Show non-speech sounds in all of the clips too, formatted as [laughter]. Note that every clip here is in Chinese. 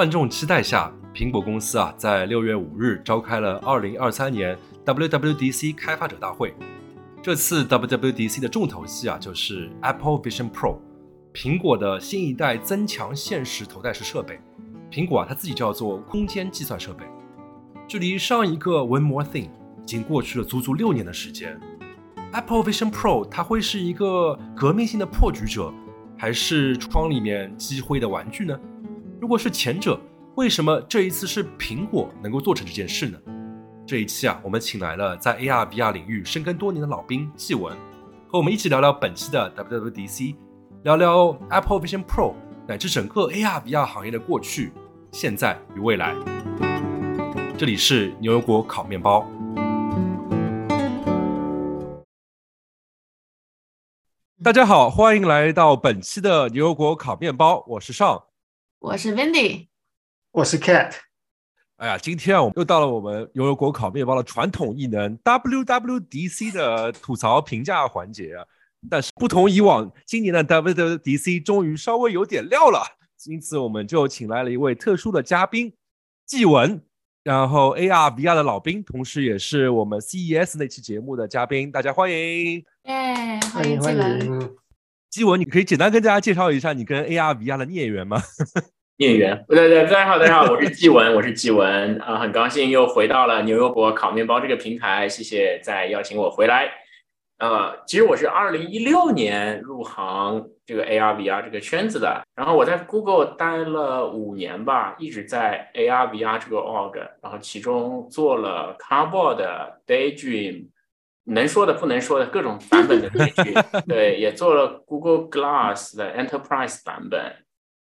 万众期待下，苹果公司啊在六月五日召开了二零二三年 WWDC 开发者大会。这次 WWDC 的重头戏啊就是 Apple Vision Pro，苹果的新一代增强现实头戴式设备。苹果啊它自己叫做空间计算设备。距离上一个 One More Thing 已经过去了足足六年的时间。Apple Vision Pro 它会是一个革命性的破局者，还是窗里面积灰的玩具呢？如果是前者，为什么这一次是苹果能够做成这件事呢？这一期啊，我们请来了在 AR VR 领域深耕多年的老兵纪文，和我们一起聊聊本期的 WWDC，聊聊 Apple Vision Pro 乃至整个 AR VR 行业的过去、现在与未来。这里是牛油果烤面包。大家好，欢迎来到本期的牛油果烤面包，我是尚。我是 Wendy，我是 Cat。哎呀，今天啊，我们又到了我们牛油果烤面包的传统异能 WWDC 的吐槽评价环节啊。但是不同以往，今年的 WWDC 终于稍微有点料了，因此我们就请来了一位特殊的嘉宾，纪文，然后 AR VR 的老兵，同时也是我们 CES 那期节目的嘉宾，大家欢迎。耶，欢迎纪文。基文，你可以简单跟大家介绍一下你跟 AR VR 的孽缘吗？孽缘，对对，大家好，大家好，我是纪文，我是纪文啊，很高兴又回到了牛油果烤面包这个平台，谢谢再邀请我回来。呃，其实我是二零一六年入行这个 AR VR 这个圈子的，然后我在 Google 待了五年吧，一直在 AR VR 这个 org，然后其中做了 Cardboard、Daydream。能说的不能说的各种版本的工具，[laughs] 对，也做了 Google Glass 的 Enterprise 版本，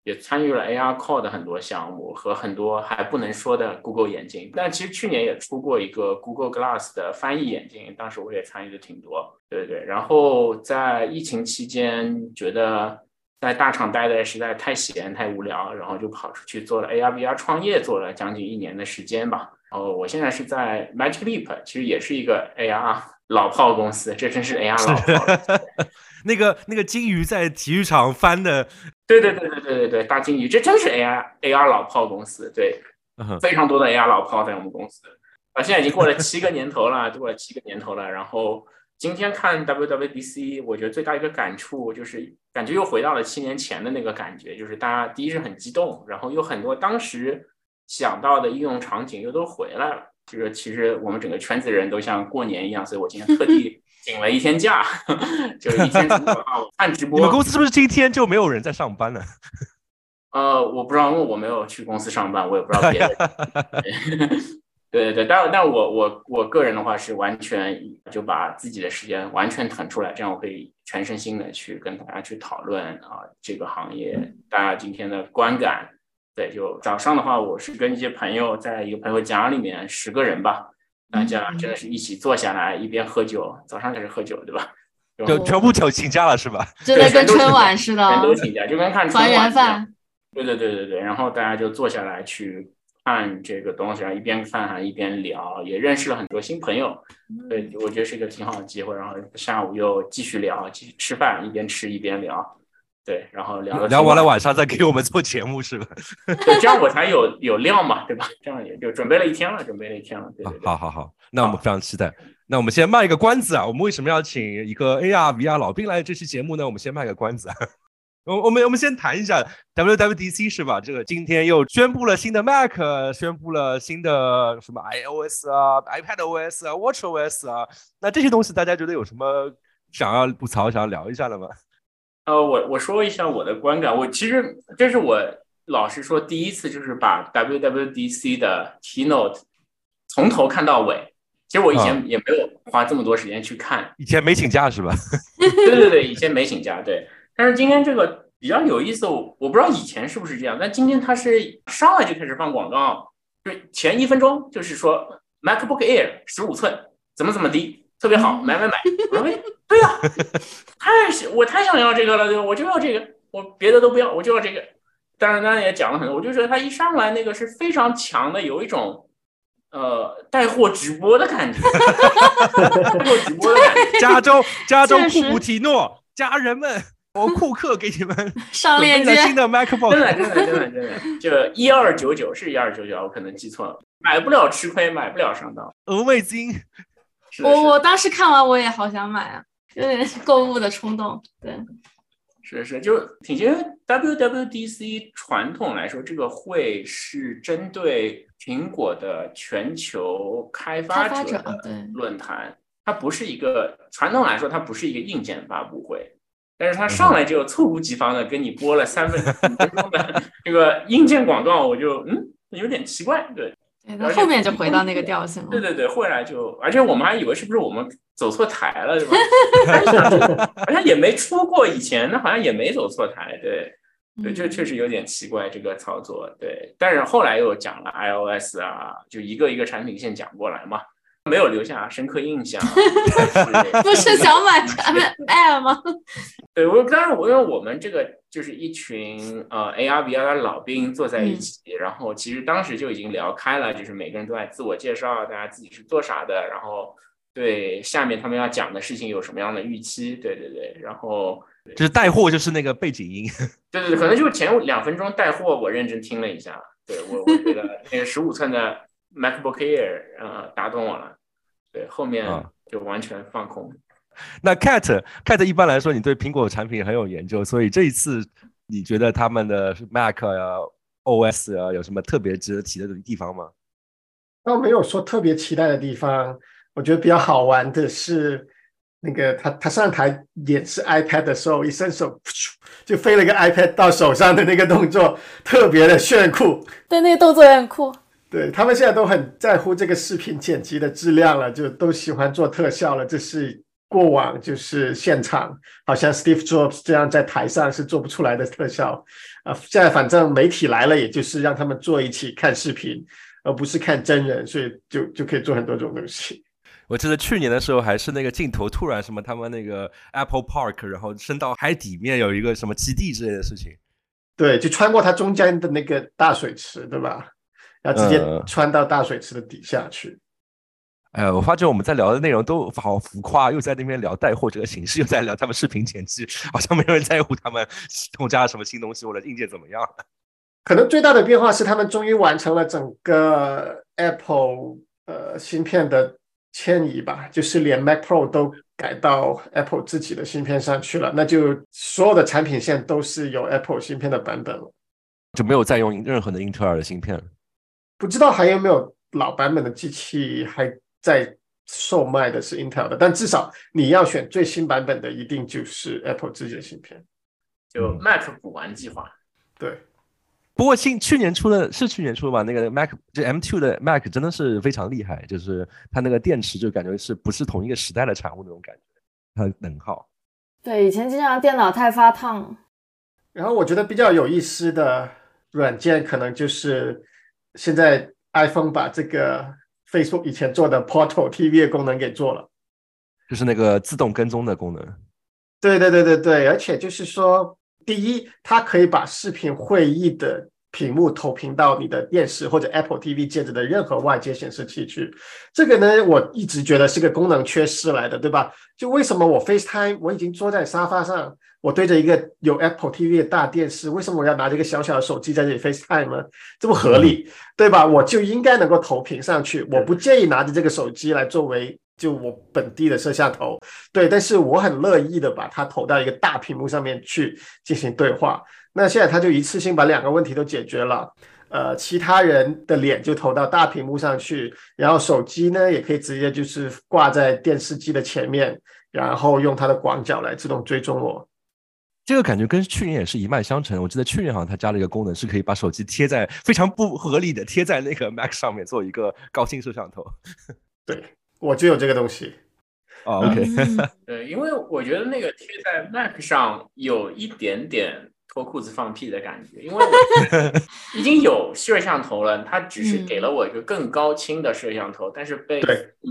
也参与了 AR Core 的很多项目和很多还不能说的 Google 眼镜。但其实去年也出过一个 Google Glass 的翻译眼镜，当时我也参与的挺多，对对。然后在疫情期间，觉得在大厂待的实在太闲太无聊，然后就跑出去做了 AR VR 创业，做了将近一年的时间吧。然后我现在是在 Magic Leap，其实也是一个 AR。老炮公司，这真是 [laughs] AR 老炮。[laughs] 那个那个金鱼在体育场翻的，对对对对对对对，大金鱼，这真是 AR AR 老炮公司，对，非常多的 AR 老炮在我们公司。啊，现在已经过了七个年头了，[laughs] 过了七个年头了。然后今天看 WWDC，我觉得最大一个感触就是，感觉又回到了七年前的那个感觉，就是大家第一是很激动，然后有很多当时想到的应用场景又都回来了。这个其实我们整个圈子的人都像过年一样，所以我今天特地 [laughs] 请了一天假，就是一天看直播。你们公司是不是今天就没有人在上班了？[laughs] 呃，我不知道，因为我没有去公司上班，我也不知道别的。[laughs] 对对对，但但我我我个人的话是完全就把自己的时间完全腾出来，这样我可以全身心的去跟大家去讨论啊这个行业大家今天的观感。对，就早上的话，我是跟一些朋友在一个朋友家里面，十个人吧，大家真的是一起坐下来，一边喝酒，早上开始喝酒，对吧？就全部请请假了，是吧？真的跟春晚似的，全都请假，就跟看团圆饭。对对对对对，然后大家就坐下来去看这个东西，然后一边看还一边聊，也认识了很多新朋友。对，我觉得是一个挺好的机会。然后下午又继续聊，继续吃饭，一边吃一边聊。对，然后聊聊完了，晚上再给我们做节目是吧？[laughs] 对，这样我才有有料嘛，对吧？这样也就准备了一天了，准备了一天了。对对好好好，那我们非常期待。那我们先卖一个关子啊，我们为什么要请一个 AR VR 老兵来这期节目呢？我们先卖个关子。啊 [laughs] 我我们我们先谈一下 WWDC 是吧？这个今天又宣布了新的 Mac，宣布了新的什么 iOS 啊、iPadOS 啊、WatchOS 啊。那这些东西大家觉得有什么想要吐槽、想要聊一下的吗？呃，我我说一下我的观感。我其实这是我老实说第一次，就是把 WWDC 的 Keynote 从头看到尾。其实我以前也没有花这么多时间去看。以前没请假是吧？[laughs] 对对对，以前没请假。对，但是今天这个比较有意思。我我不知道以前是不是这样，但今天它是上来就开始放广告，就前一分钟就是说 MacBook Air 十五寸怎么怎么的，特别好，买买买。我说。[laughs] 对呀，太想我太想要这个了，对吧？我就要这个，我别的都不要，我就要这个。当然，刚才也讲了很多，我就觉得他一上来那个是非常强的，有一种呃带货直播的感觉，带货直播的感觉。加州，[laughs] 加州库布提诺，家人们，我库克给你们上链接，新的 [laughs] MacBook，真的真的真的真的，就一二九九是一二九九，我可能记错了，买不了吃亏，买不了上当，鹅味精。我我当时看完我也好想买啊，有点 [laughs] 购物的冲动。对，是是，就挺因为 WWDC 传统来说，这个会是针对苹果的全球开发者的论坛，它不是一个传统来说，它不是一个硬件发布会。但是它上来就猝不及防的跟你播了三分钟的 [laughs] 这个硬件广告，我就嗯有点奇怪，对。对，后面就回到那个 [laughs] 调性了。对对对，后来就，而且我们还以为是不是我们走错台了，是吧？[laughs] 好像也没出过以前，那好像也没走错台，对对，这确实有点奇怪这个操作，对。但是后来又讲了 iOS 啊，就一个一个产品线讲过来嘛。没有留下深刻印象，[laughs] 不是想买 Air 吗？对我，当然我因为我们这个就是一群呃 AR VR 的老兵坐在一起，然后其实当时就已经聊开了，就是每个人都在自我介绍，大家自己是做啥的，然后对下面他们要讲的事情有什么样的预期，对对对，然后就是带货就是那个背景音，[laughs] 对对对，可能就前两分钟带货，我认真听了一下，对我我觉得那个十五寸的 MacBook Air 呃打动我了。对，后面就完全放空。[laughs] 那 Cat Cat 一般来说，你对苹果产品很有研究，所以这一次你觉得他们的 Mac 呀、OS 啊有什么特别值得提的地方吗？倒没有说特别期待的地方。我觉得比较好玩的是，那个他他上台演示 iPad 的时候，一伸手就飞了个 iPad 到手上的那个动作，特别的炫酷。对，那个动作也很酷。对他们现在都很在乎这个视频剪辑的质量了，就都喜欢做特效了。这是过往就是现场，好像 Steve Jobs 这样在台上是做不出来的特效啊。现在反正媒体来了，也就是让他们坐一起看视频，而不是看真人，所以就就可以做很多种东西。我记得去年的时候，还是那个镜头突然什么，他们那个 Apple Park，然后升到海底面有一个什么基地之类的事情。对，就穿过它中间的那个大水池，对吧？然后直接穿到大水池的底下去。哎，我发觉我们在聊的内容都好浮夸，又在那边聊带货这个形式，又在聊他们视频剪辑，好像没有人在乎他们系统加了什么新东西或者硬件怎么样。可能最大的变化是他们终于完成了整个 Apple 呃芯片的迁移吧，就是连 Mac Pro 都改到 Apple 自己的芯片上去了，那就所有的产品线都是有 Apple 芯片的版本了，就没有再用任何的英特尔的芯片了。不知道还有没有老版本的机器还在售卖的是 Intel 的，但至少你要选最新版本的，一定就是 Apple 自己的芯片，就 Mac 补完计划。对，不过新去年出的是去年出的吧？那个 Mac 就 M2 的 Mac 真的是非常厉害，就是它那个电池就感觉是不是同一个时代的产物那种感觉，它的能耗。对，以前经常电脑太发烫。然后我觉得比较有意思的软件，可能就是。现在 iPhone 把这个 Facebook 以前做的 Portal TV 的功能给做了，就是那个自动跟踪的功能。对对对对对，而且就是说，第一，它可以把视频会议的屏幕投屏到你的电视或者 Apple TV 介质的任何外接显示器去。这个呢，我一直觉得是个功能缺失来的，对吧？就为什么我 FaceTime 我已经坐在沙发上？我对着一个有 Apple TV 的大电视，为什么我要拿着一个小小的手机在这里 FaceTime 呢？这不合理，对吧？我就应该能够投屏上去，我不介意拿着这个手机来作为就我本地的摄像头，对。但是我很乐意的把它投到一个大屏幕上面去进行对话。那现在它就一次性把两个问题都解决了，呃，其他人的脸就投到大屏幕上去，然后手机呢也可以直接就是挂在电视机的前面，然后用它的广角来自动追踪我。这个感觉跟去年也是一脉相承。我记得去年好像它加了一个功能，是可以把手机贴在非常不合理的贴在那个 Mac 上面做一个高清摄像头。对，我就有这个东西。哦，OK。[laughs] 对，因为我觉得那个贴在 Mac 上有一点点脱裤子放屁的感觉，因为已经有摄像头了，它只是给了我一个更高清的摄像头，但是被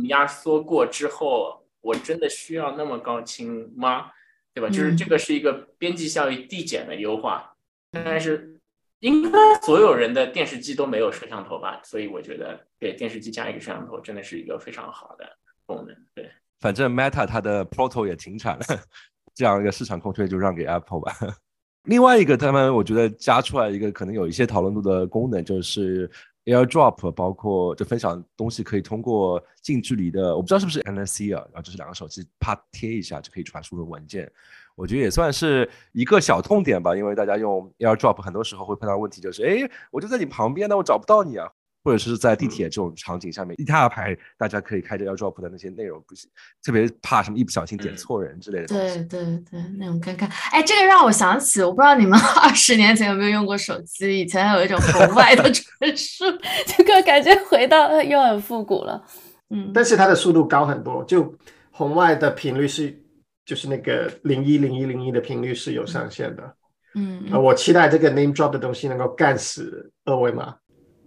压缩过之后，我真的需要那么高清吗？对吧？就是这个是一个边际效益递减的优化，但是应该所有人的电视机都没有摄像头吧？所以我觉得给电视机加一个摄像头真的是一个非常好的功能。对，反正 Meta 它的 Proto 也停产了，[laughs] 这样一个市场空缺就让给 Apple 吧。[laughs] 另外一个，他们我觉得加出来一个可能有一些讨论度的功能，就是 AirDrop，包括就分享东西可以通过近距离的，我不知道是不是 NFC 啊，然后就是两个手机啪贴一下就可以传输的文件。我觉得也算是一个小痛点吧，因为大家用 AirDrop 很多时候会碰到问题，就是哎，我就在你旁边，那我找不到你啊。或者是在地铁这种场景下面，一大排大家可以开着 AirDrop 的那些内容，不行，特别怕什么一不小心点错人之类的。对对对，那种尴尬。哎，这个让我想起，我不知道你们 [laughs] 二十年前有没有用过手机，以前有一种红外的传输，[laughs] 这个感觉回到又很复古了。嗯，但是它的速度高很多，就红外的频率是就是那个零一零一零一的频率是有上限的。嗯，我期待这个 Name Drop 的东西能够干死二维码。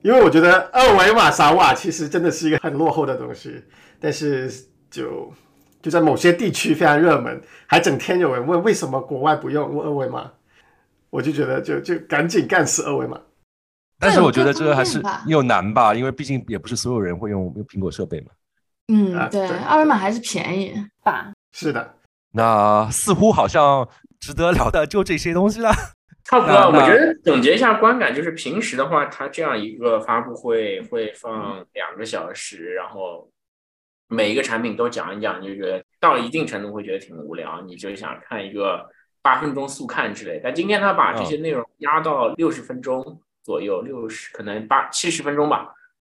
因为我觉得二维码扫码其实真的是一个很落后的东西，但是就就在某些地区非常热门，还整天有人问为什么国外不用二维码，我就觉得就就赶紧干死二维码。但是我觉得这个还是又难吧，因为毕竟也不是所有人会用用苹果设备嘛。嗯，对，二维码还是便宜吧。是的，那似乎好像值得聊的就这些东西了。差不多，我觉得总结一下观感，就是平时的话，它这样一个发布会会放两个小时，然后每一个产品都讲一讲，你就觉得到了一定程度会觉得挺无聊，你就想看一个八分钟速看之类。但今天他把这些内容压到六十分钟左右，六十可能八七十分钟吧，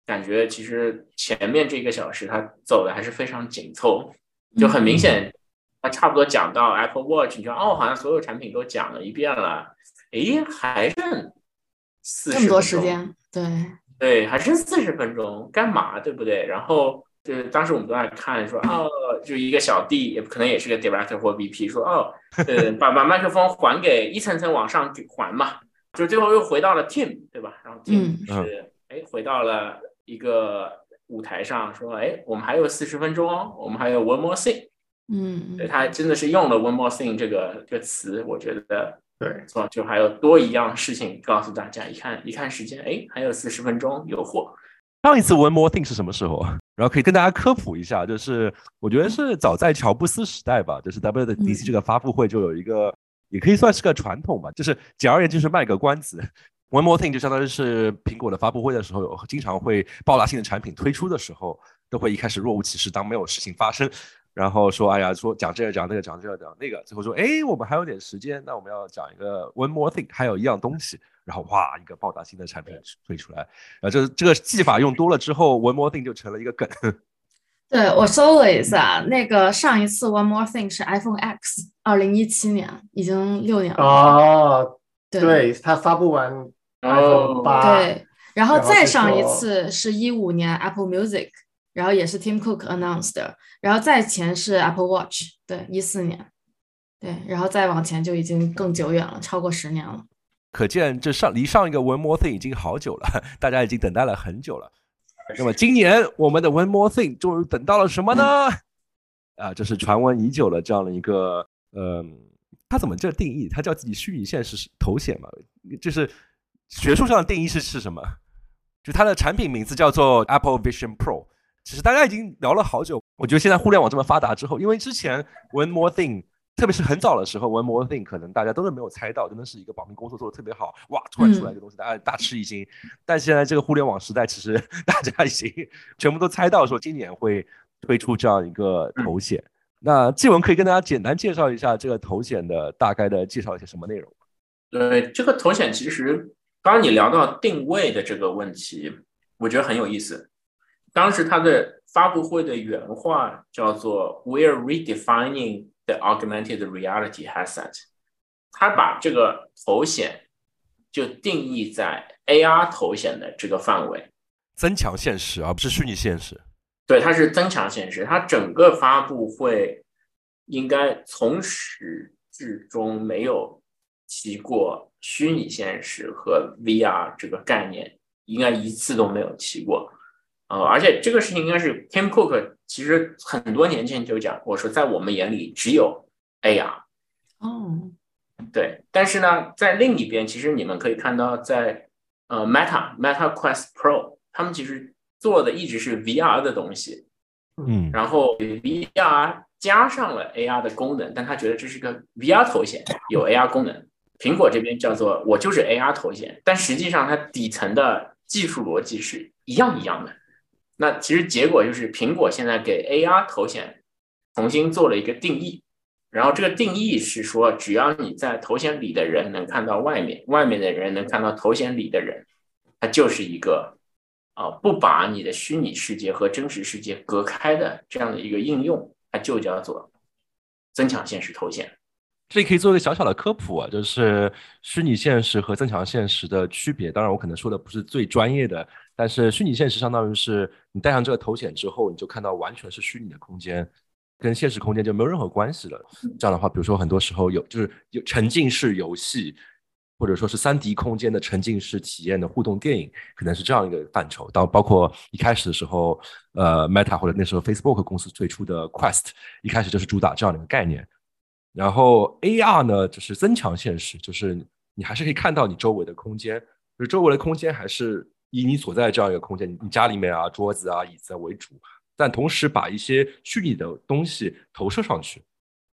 感觉其实前面这个小时他走的还是非常紧凑，就很明显，他差不多讲到 Apple Watch，你说哦，好像所有产品都讲了一遍了。哎，还剩四十多时间，对对，还剩四十分钟，干嘛，对不对？然后就是当时我们都在看，说哦，就一个小弟，也可能也是个 director 或 VP，说哦，呃，[laughs] 把把麦克风还给一层层往上还嘛，就最后又回到了 Tim，对吧？然后 Tim 是哎，回到了一个舞台上，说哎，我们还有四十分钟哦，我们还有 one more thing，嗯，对他真的是用了 one more thing 这个这个词，我觉得。对，错，就还有多一样事情告诉大家。一看，一看时间，哎，还有四十分钟，有货。上一次 One More Thing 是什么时候？[laughs] 然后可以跟大家科普一下，就是我觉得是早在乔布斯时代吧，就是 WWDC 这个发布会就有一个，也可以算是个传统吧。就是简而言之，就是卖个关子。One More Thing 就相当于是苹果的发布会的时候，有经常会爆炸性的产品推出的时候，都会一开始若无其事，当没有事情发生。然后说，哎呀，说讲这个讲那个讲这个讲那个，最后说，哎，我们还有点时间，那我们要讲一个 one more thing，还有一样东西，然后哇，一个爆炸性的产品推出来，然后这这个技法用多了之后，one more thing 就成了一个梗。[laughs] 对我搜了一下，那个上一次 one more thing 是 iPhone X，二零一七年，已经六年了。哦，对，它发布完 iPhone 八，对，然后再上一次是一五年 Apple Music。然后也是 Tim Cook announced，然后再前是 Apple Watch，对，一四年，对，然后再往前就已经更久远了，超过十年了。可见这上离上一个 One More Thing 已经好久了，[laughs] 大家已经等待了很久了。那么今年我们的 One More Thing 终于等到了什么呢？啊，这是传闻已久的这样的一个，嗯，它怎么这定义？它叫自己虚拟现实头显嘛？就是学术上的定义是是什么？就它的产品名字叫做 Apple Vision Pro。其实大家已经聊了好久，我觉得现在互联网这么发达之后，因为之前 One More Thing，特别是很早的时候，One More Thing 可能大家都是没有猜到，真的是一个保密工作做的特别好，哇，突然出来一个东西，大家大吃一惊。但现在这个互联网时代，其实大家已经全部都猜到说今年会推出这样一个头显。那纪文可以跟大家简单介绍一下这个头显的大概的介绍一些什么内容？对，这个头显其实刚刚你聊到定位的这个问题，我觉得很有意思。当时他的发布会的原话叫做 "We're redefining the augmented reality headset"，他把这个头显就定义在 AR 头显的这个范围，增强现实而不是虚拟现实。对，它是增强现实。它整个发布会应该从始至终没有提过虚拟现实和 VR 这个概念，应该一次都没有提过。呃，而且这个事情应该是 Tim Cook 其实很多年前就讲过，说在我们眼里只有 AR。哦，对。但是呢，在另一边，其实你们可以看到，在呃 Meta Meta Quest Pro，他们其实做的一直是 VR 的东西。嗯。然后 VR 加上了 AR 的功能，但他觉得这是个 VR 头显，有 AR 功能。苹果这边叫做我就是 AR 头显，但实际上它底层的技术逻辑是一样一样的。那其实结果就是苹果现在给 AR 头显重新做了一个定义，然后这个定义是说，只要你在头显里的人能看到外面，外面的人能看到头显里的人，它就是一个啊不把你的虚拟世界和真实世界隔开的这样的一个应用，它就叫做增强现实头显。这里可以做一个小小的科普啊，就是虚拟现实和增强现实的区别。当然，我可能说的不是最专业的，但是虚拟现实相当于是你戴上这个头显之后，你就看到完全是虚拟的空间，跟现实空间就没有任何关系了。这样的话，比如说很多时候有就是有沉浸式游戏，或者说是三 D 空间的沉浸式体验的互动电影，可能是这样一个范畴。到包括一开始的时候，呃，Meta 或者那时候 Facebook 公司推出的 Quest，一开始就是主打这样的一个概念。然后 AR 呢，就是增强现实，就是你还是可以看到你周围的空间，就是周围的空间还是以你所在的这样一个空间，你家里面啊桌子啊椅子为主，但同时把一些虚拟的东西投射上去，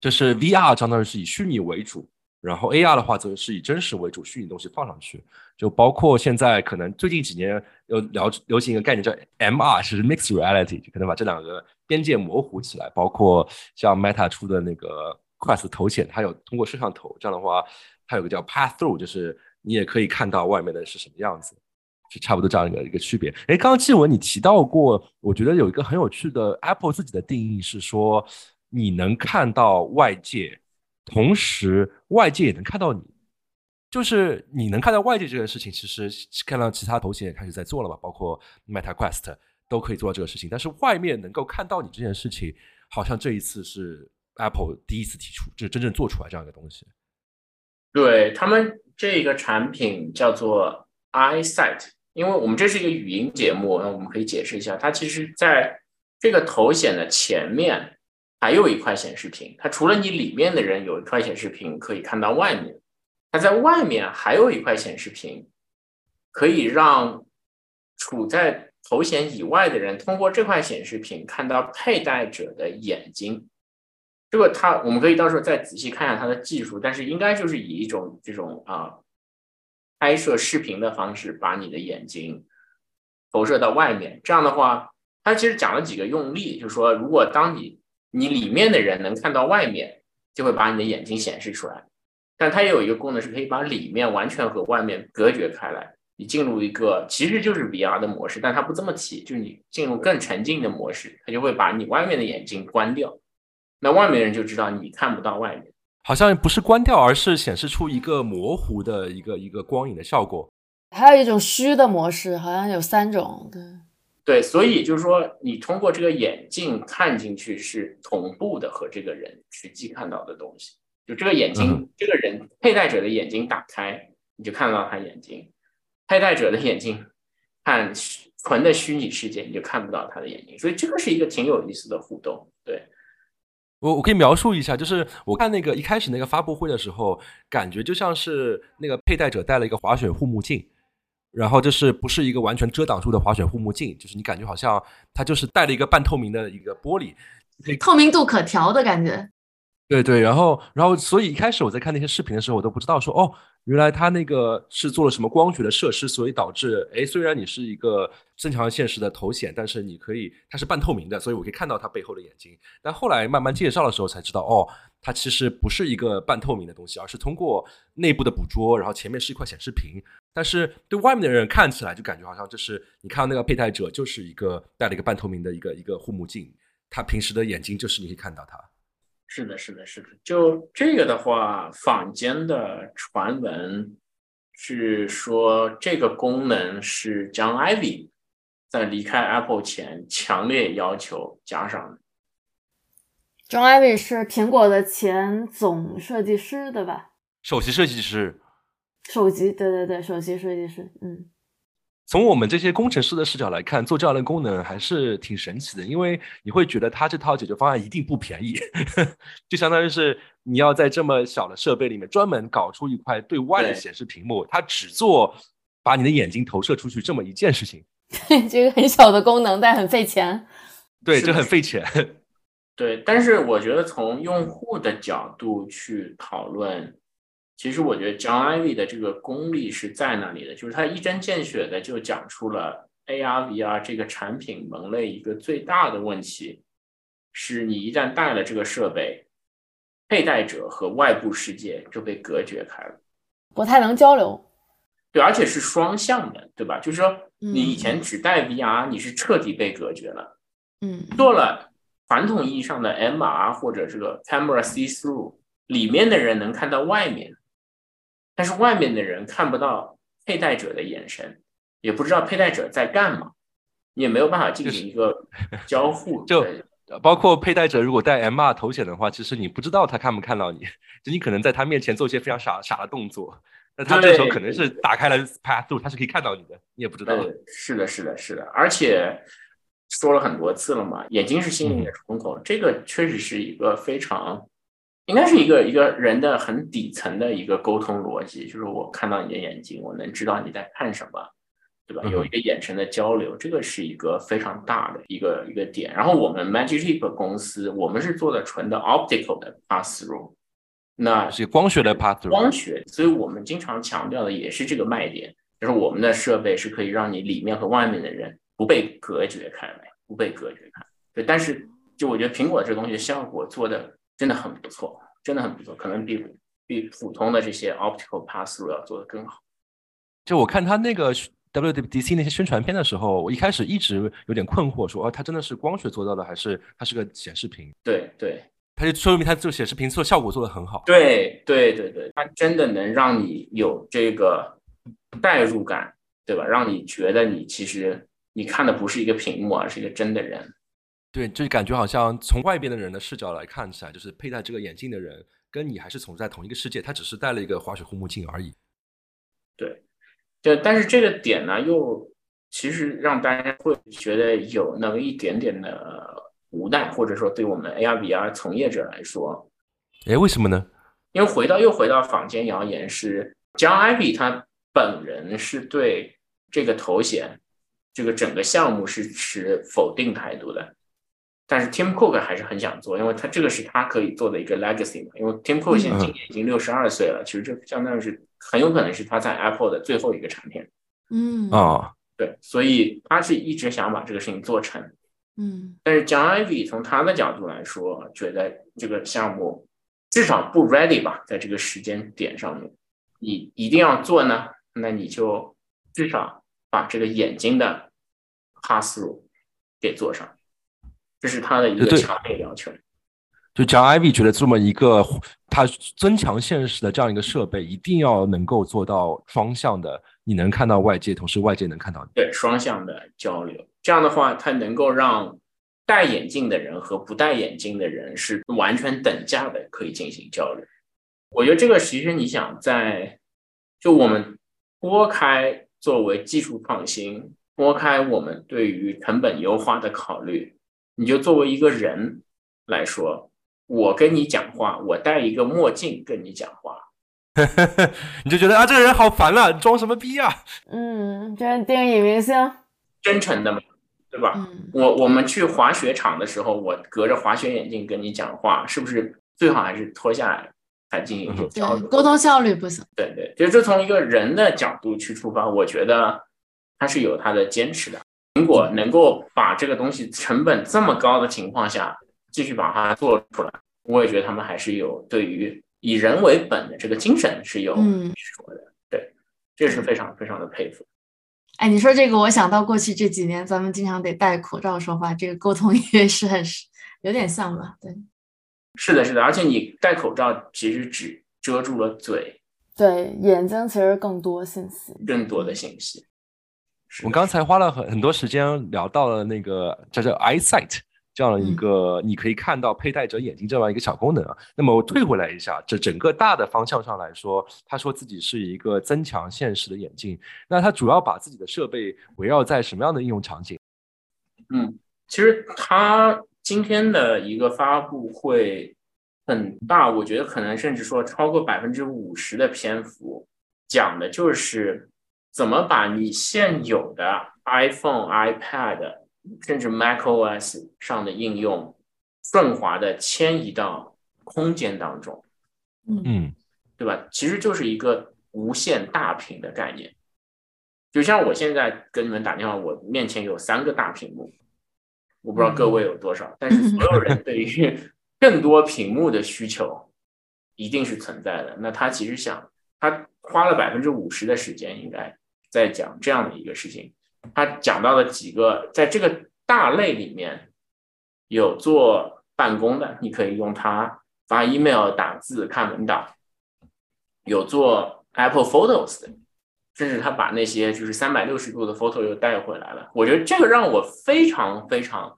就是 VR 相当于是以虚拟为主，然后 AR 的话则是以真实为主，虚拟东西放上去，就包括现在可能最近几年有聊流行一个概念叫 MR，是 Mixed Reality，就可能把这两个边界模糊起来，包括像 Meta 出的那个。Quest 头显，它有通过摄像头，这样的话，它有个叫 Path Through，就是你也可以看到外面的是什么样子，是差不多这样一个一个区别。哎，刚刚纪文你提到过，我觉得有一个很有趣的 Apple 自己的定义是说，你能看到外界，同时外界也能看到你，就是你能看到外界这件事情，其实看到其他头衔也开始在做了嘛，包括 Meta Quest 都可以做到这个事情，但是外面能够看到你这件事情，好像这一次是。Apple 第一次提出，就是真正做出来这样一个东西。对他们这个产品叫做 Eye Sight 因为我们这是一个语音节目，那我们可以解释一下，它其实在这个头显的前面还有一块显示屏，它除了你里面的人有一块显示屏可以看到外面，它在外面还有一块显示屏，可以让处在头显以外的人通过这块显示屏看到佩戴者的眼睛。这个它，我们可以到时候再仔细看一下它的技术，但是应该就是以一种这种啊拍摄视频的方式，把你的眼睛投射到外面。这样的话，它其实讲了几个用例，就是说，如果当你你里面的人能看到外面，就会把你的眼睛显示出来。但它也有一个功能，是可以把里面完全和外面隔绝开来，你进入一个其实就是 VR 的模式，但它不这么提，就是你进入更沉浸的模式，它就会把你外面的眼睛关掉。那外面人就知道你看不到外面，好像不是关掉，而是显示出一个模糊的一个一个光影的效果。还有一种虚的模式，好像有三种。对对，所以就是说，你通过这个眼镜看进去是同步的，和这个人实际看到的东西。就这个眼睛，这个人佩戴者的眼睛打开，你就看到他眼睛；佩戴者的眼睛看纯的虚拟世界，你就看不到他的眼睛。所以这个是一个挺有意思的互动，对。我我可以描述一下，就是我看那个一开始那个发布会的时候，感觉就像是那个佩戴者戴了一个滑雪护目镜，然后就是不是一个完全遮挡住的滑雪护目镜，就是你感觉好像它就是戴了一个半透明的一个玻璃，透明度可调的感觉。对对，然后然后所以一开始我在看那些视频的时候，我都不知道说哦。原来它那个是做了什么光学的设施，所以导致，哎，虽然你是一个增强现实的头显，但是你可以，它是半透明的，所以我可以看到它背后的眼睛。但后来慢慢介绍的时候才知道，哦，它其实不是一个半透明的东西，而是通过内部的捕捉，然后前面是一块显示屏。但是对外面的人看起来就感觉好像就是你看到那个佩戴者就是一个戴了一个半透明的一个一个护目镜，他平时的眼睛就是你可以看到他。是的，是的，是的。就这个的话，坊间的传闻是说，这个功能是 John Ivy 在离开 Apple 前强烈要求加上的。John Ivy 是苹果的前总设计师，对吧？首席设计师。首席，对对对，首席设计师，嗯。从我们这些工程师的视角来看，做这样的功能还是挺神奇的，因为你会觉得它这套解决方案一定不便宜，[laughs] 就相当于是你要在这么小的设备里面专门搞出一块对外的显示屏幕，它只做把你的眼睛投射出去这么一件事情。[laughs] 这个很小的功能，但很费钱。对，这很费钱。[laughs] 对，但是我觉得从用户的角度去讨论，其实我觉得 John Ivy 的这个功力是在那里的，就是他一针见血的就讲出了 AR VR 这个产品门类一个最大的问题，是你一旦带了这个设备，佩戴者和外部世界就被隔绝开了，不太能交流。对，而且是双向的，对吧？就是说你以前只带 VR，你是彻底被隔绝了，嗯，做了。传统意义上的 MR 或者这个 camera see through，里面的人能看到外面，但是外面的人看不到佩戴者的眼神，也不知道佩戴者在干嘛，你也没有办法进行一个交 [laughs] 互。就包括佩戴者如果戴 MR 头显的话，其实你不知道他看不看到你，就你可能在他面前做一些非常傻傻的动作，那他这时候可能是打开了 path through，他是可以看到你的，你也不知道。是的，是的，是的，而且。说了很多次了嘛，眼睛是心灵的窗口，这个确实是一个非常，应该是一个一个人的很底层的一个沟通逻辑，就是我看到你的眼睛，我能知道你在看什么，对吧？有一个眼神的交流，这个是一个非常大的一个一个点。然后我们 Magic Leap 公司，我们是做的纯的 optical 的 pass through，那是光学的 pass through，光学，所以我们经常强调的也是这个卖点，就是我们的设备是可以让你里面和外面的人。不被隔绝开来，不被隔绝开。对，但是就我觉得苹果这个东西效果做的真的很不错，真的很不错，可能比比普通的这些 optical pass through 要做的更好。就我看他那个 WWDC 那些宣传片的时候，我一开始一直有点困惑，说哦，它真的是光学做到的，还是它是个显示屏？对对，它就说明它做显示屏做效果做的很好。对对对对，它真的能让你有这个代入感，对吧？让你觉得你其实。你看的不是一个屏幕，而是一个真的人。对，就感觉好像从外边的人的视角来看起来，就是佩戴这个眼镜的人跟你还是存在同一个世界，他只是戴了一个滑雪护目镜而已。对，对，但是这个点呢，又其实让大家会觉得有那么一点点的无奈，或者说对我们 AR VR 从业者来说，哎，为什么呢？因为回到又回到坊间谣言是，John Ivy 他本人是对这个头衔。这个整个项目是持否定态度的，但是 Tim Cook 还是很想做，因为他这个是他可以做的一个 legacy 嘛。因为 Tim Cook 现在今年已经六十二岁了，其实这相当于是很有可能是他在 Apple 的最后一个产品。嗯啊，对，所以他是一直想把这个事情做成。嗯，但是 John Ivy 从他的角度来说，觉得这个项目至少不 ready 吧，在这个时间点上面，你一定要做呢，那你就至少。把这个眼睛的 pass through 给做上，这是他的一个强烈要求。就讲 Ivy 觉得这么一个它增强现实的这样一个设备，一定要能够做到双向的，你能看到外界，同时外界能看到你。对，双向的交流，这样的话，它能够让戴眼镜的人和不戴眼镜的人是完全等价的，可以进行交流。我觉得这个其实你想在就我们拨开。作为技术创新，拨开我们对于成本优化的考虑，你就作为一个人来说，我跟你讲话，我戴一个墨镜跟你讲话，[laughs] 你就觉得啊，这个人好烦啊，装什么逼啊？嗯，这是电影明星，真诚的嘛，对吧？我我们去滑雪场的时候，我隔着滑雪眼镜跟你讲话，是不是最好还是脱下来？才进行交流，沟通效率不行。对对，就是从一个人的角度去出发，我觉得他是有他的坚持的。苹果能够把这个东西成本这么高的情况下继续把它做出来，我也觉得他们还是有对于以人为本的这个精神是有说的。对，这是非常非常的佩服。哎，你说这个，我想到过去这几年咱们经常得戴口罩说话，这个沟通也是很有点像吧？对。是的，是的，而且你戴口罩其实只遮住了嘴，对眼睛其实更多信息，更多的信息。我们刚才花了很很多时间聊到了那个叫做 eyesight 这样的一个，你可以看到佩戴者眼睛这样一个小功能啊。那么我退回来一下，这整个大的方向上来说，他说自己是一个增强现实的眼镜，那他主要把自己的设备围绕在什么样的应用场景？嗯，其实他。今天的一个发布会很大，我觉得可能甚至说超过百分之五十的篇幅讲的就是怎么把你现有的 iPhone、iPad 甚至 macOS 上的应用顺滑的迁移到空间当中，嗯对吧？其实就是一个无限大屏的概念。就像我现在跟你们打电话，我面前有三个大屏幕，我不知道各位有多少，但是所有人对于更多屏幕的需求一定是存在的。那他其实想，他花了百分之五十的时间，应该在讲这样的一个事情。他讲到了几个，在这个大类里面有做办公的，你可以用它发 email、打字、看文档；有做 Apple Photos 的，甚至他把那些就是三百六十度的 photo 又带回来了。我觉得这个让我非常非常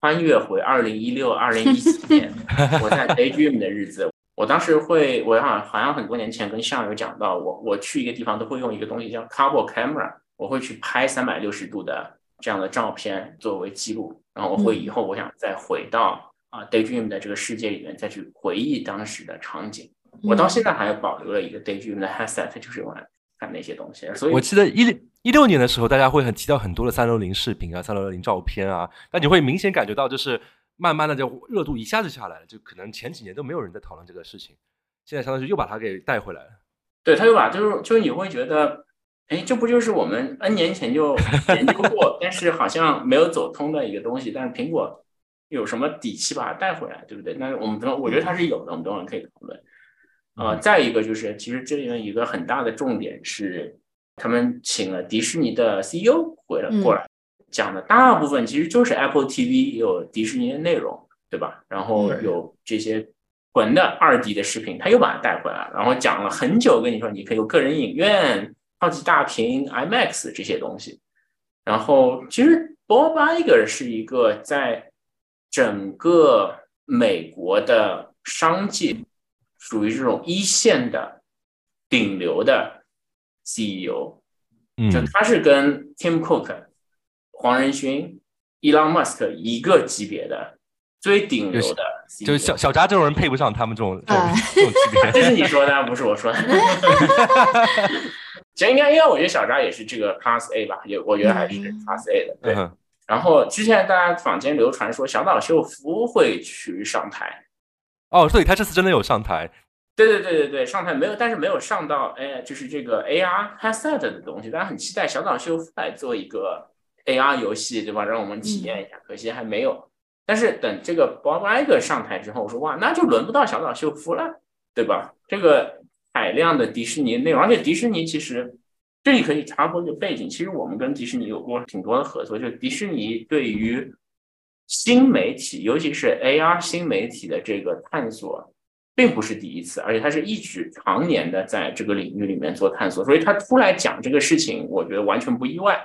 穿越回二零一六、二零一七年 [laughs] 我在 Daydream 的日子。我当时会，我好像好像很多年前跟向友讲到，我我去一个地方都会用一个东西叫 Carbo Camera，我会去拍三百六十度的这样的照片作为记录，然后我会以后我想再回到啊 Daydream 的这个世界里面再去回忆当时的场景。我到现在还保留了一个 Daydream 的 headset，就是用来看那些东西。所以我记得一六一六年的时候，大家会很提到很多的三六零视频啊、三六零照片啊，但你会明显感觉到，就是慢慢的就热度一下子下来了，就可能前几年都没有人在讨论这个事情，现在相当于又把它给带回来了。对，他又把就是就是你会觉得，哎，这不就是我们 N 年前就研究过，但是好像没有走通的一个东西，但是苹果有什么底气把它带回来，对不对？那我们等，我觉得它是有的，我们等会儿可以讨论。呃，再一个就是，其实这里面一个很大的重点是，他们请了迪士尼的 CEO 回来过来讲的，大部分其实就是 Apple TV 有迪士尼的内容，对吧？然后有这些纯的二 D 的视频，他又把它带回来，然后讲了很久，跟你说你可以有个人影院、超级大屏、IMAX 这些东西。然后其实 Bob Iger 是一个在整个美国的商界。属于这种一线的顶流的 CEO，嗯，就他是跟 Tim Cook、黄仁勋、Elon Musk 一个级别的最顶流的就是小小扎这种人配不上他们这种这种这种级别。这是你说的，不是我说的。[laughs] 其实应该，应该我觉得小扎也是这个 Class A 吧，也我觉得还是 Class A 的。对。然后之前大家坊间流传说小岛秀夫会去上台。哦，所以他这次真的有上台。对对对对对，上台没有，但是没有上到哎，就是这个 AR headset 的东西，大家很期待小岛秀夫来做一个 AR 游戏，对吧？让我们体验一下，可惜还没有。但是等这个 Bob Iger 上台之后，我说哇，那就轮不到小岛秀夫了，对吧？这个海量的迪士尼内容，而且迪士尼其实这里可以插播一个背景，其实我们跟迪士尼有过挺多的合作，就是迪士尼对于新媒体，尤其是 AR 新媒体的这个探索，并不是第一次，而且他是一直常年的在这个领域里面做探索，所以他出来讲这个事情，我觉得完全不意外。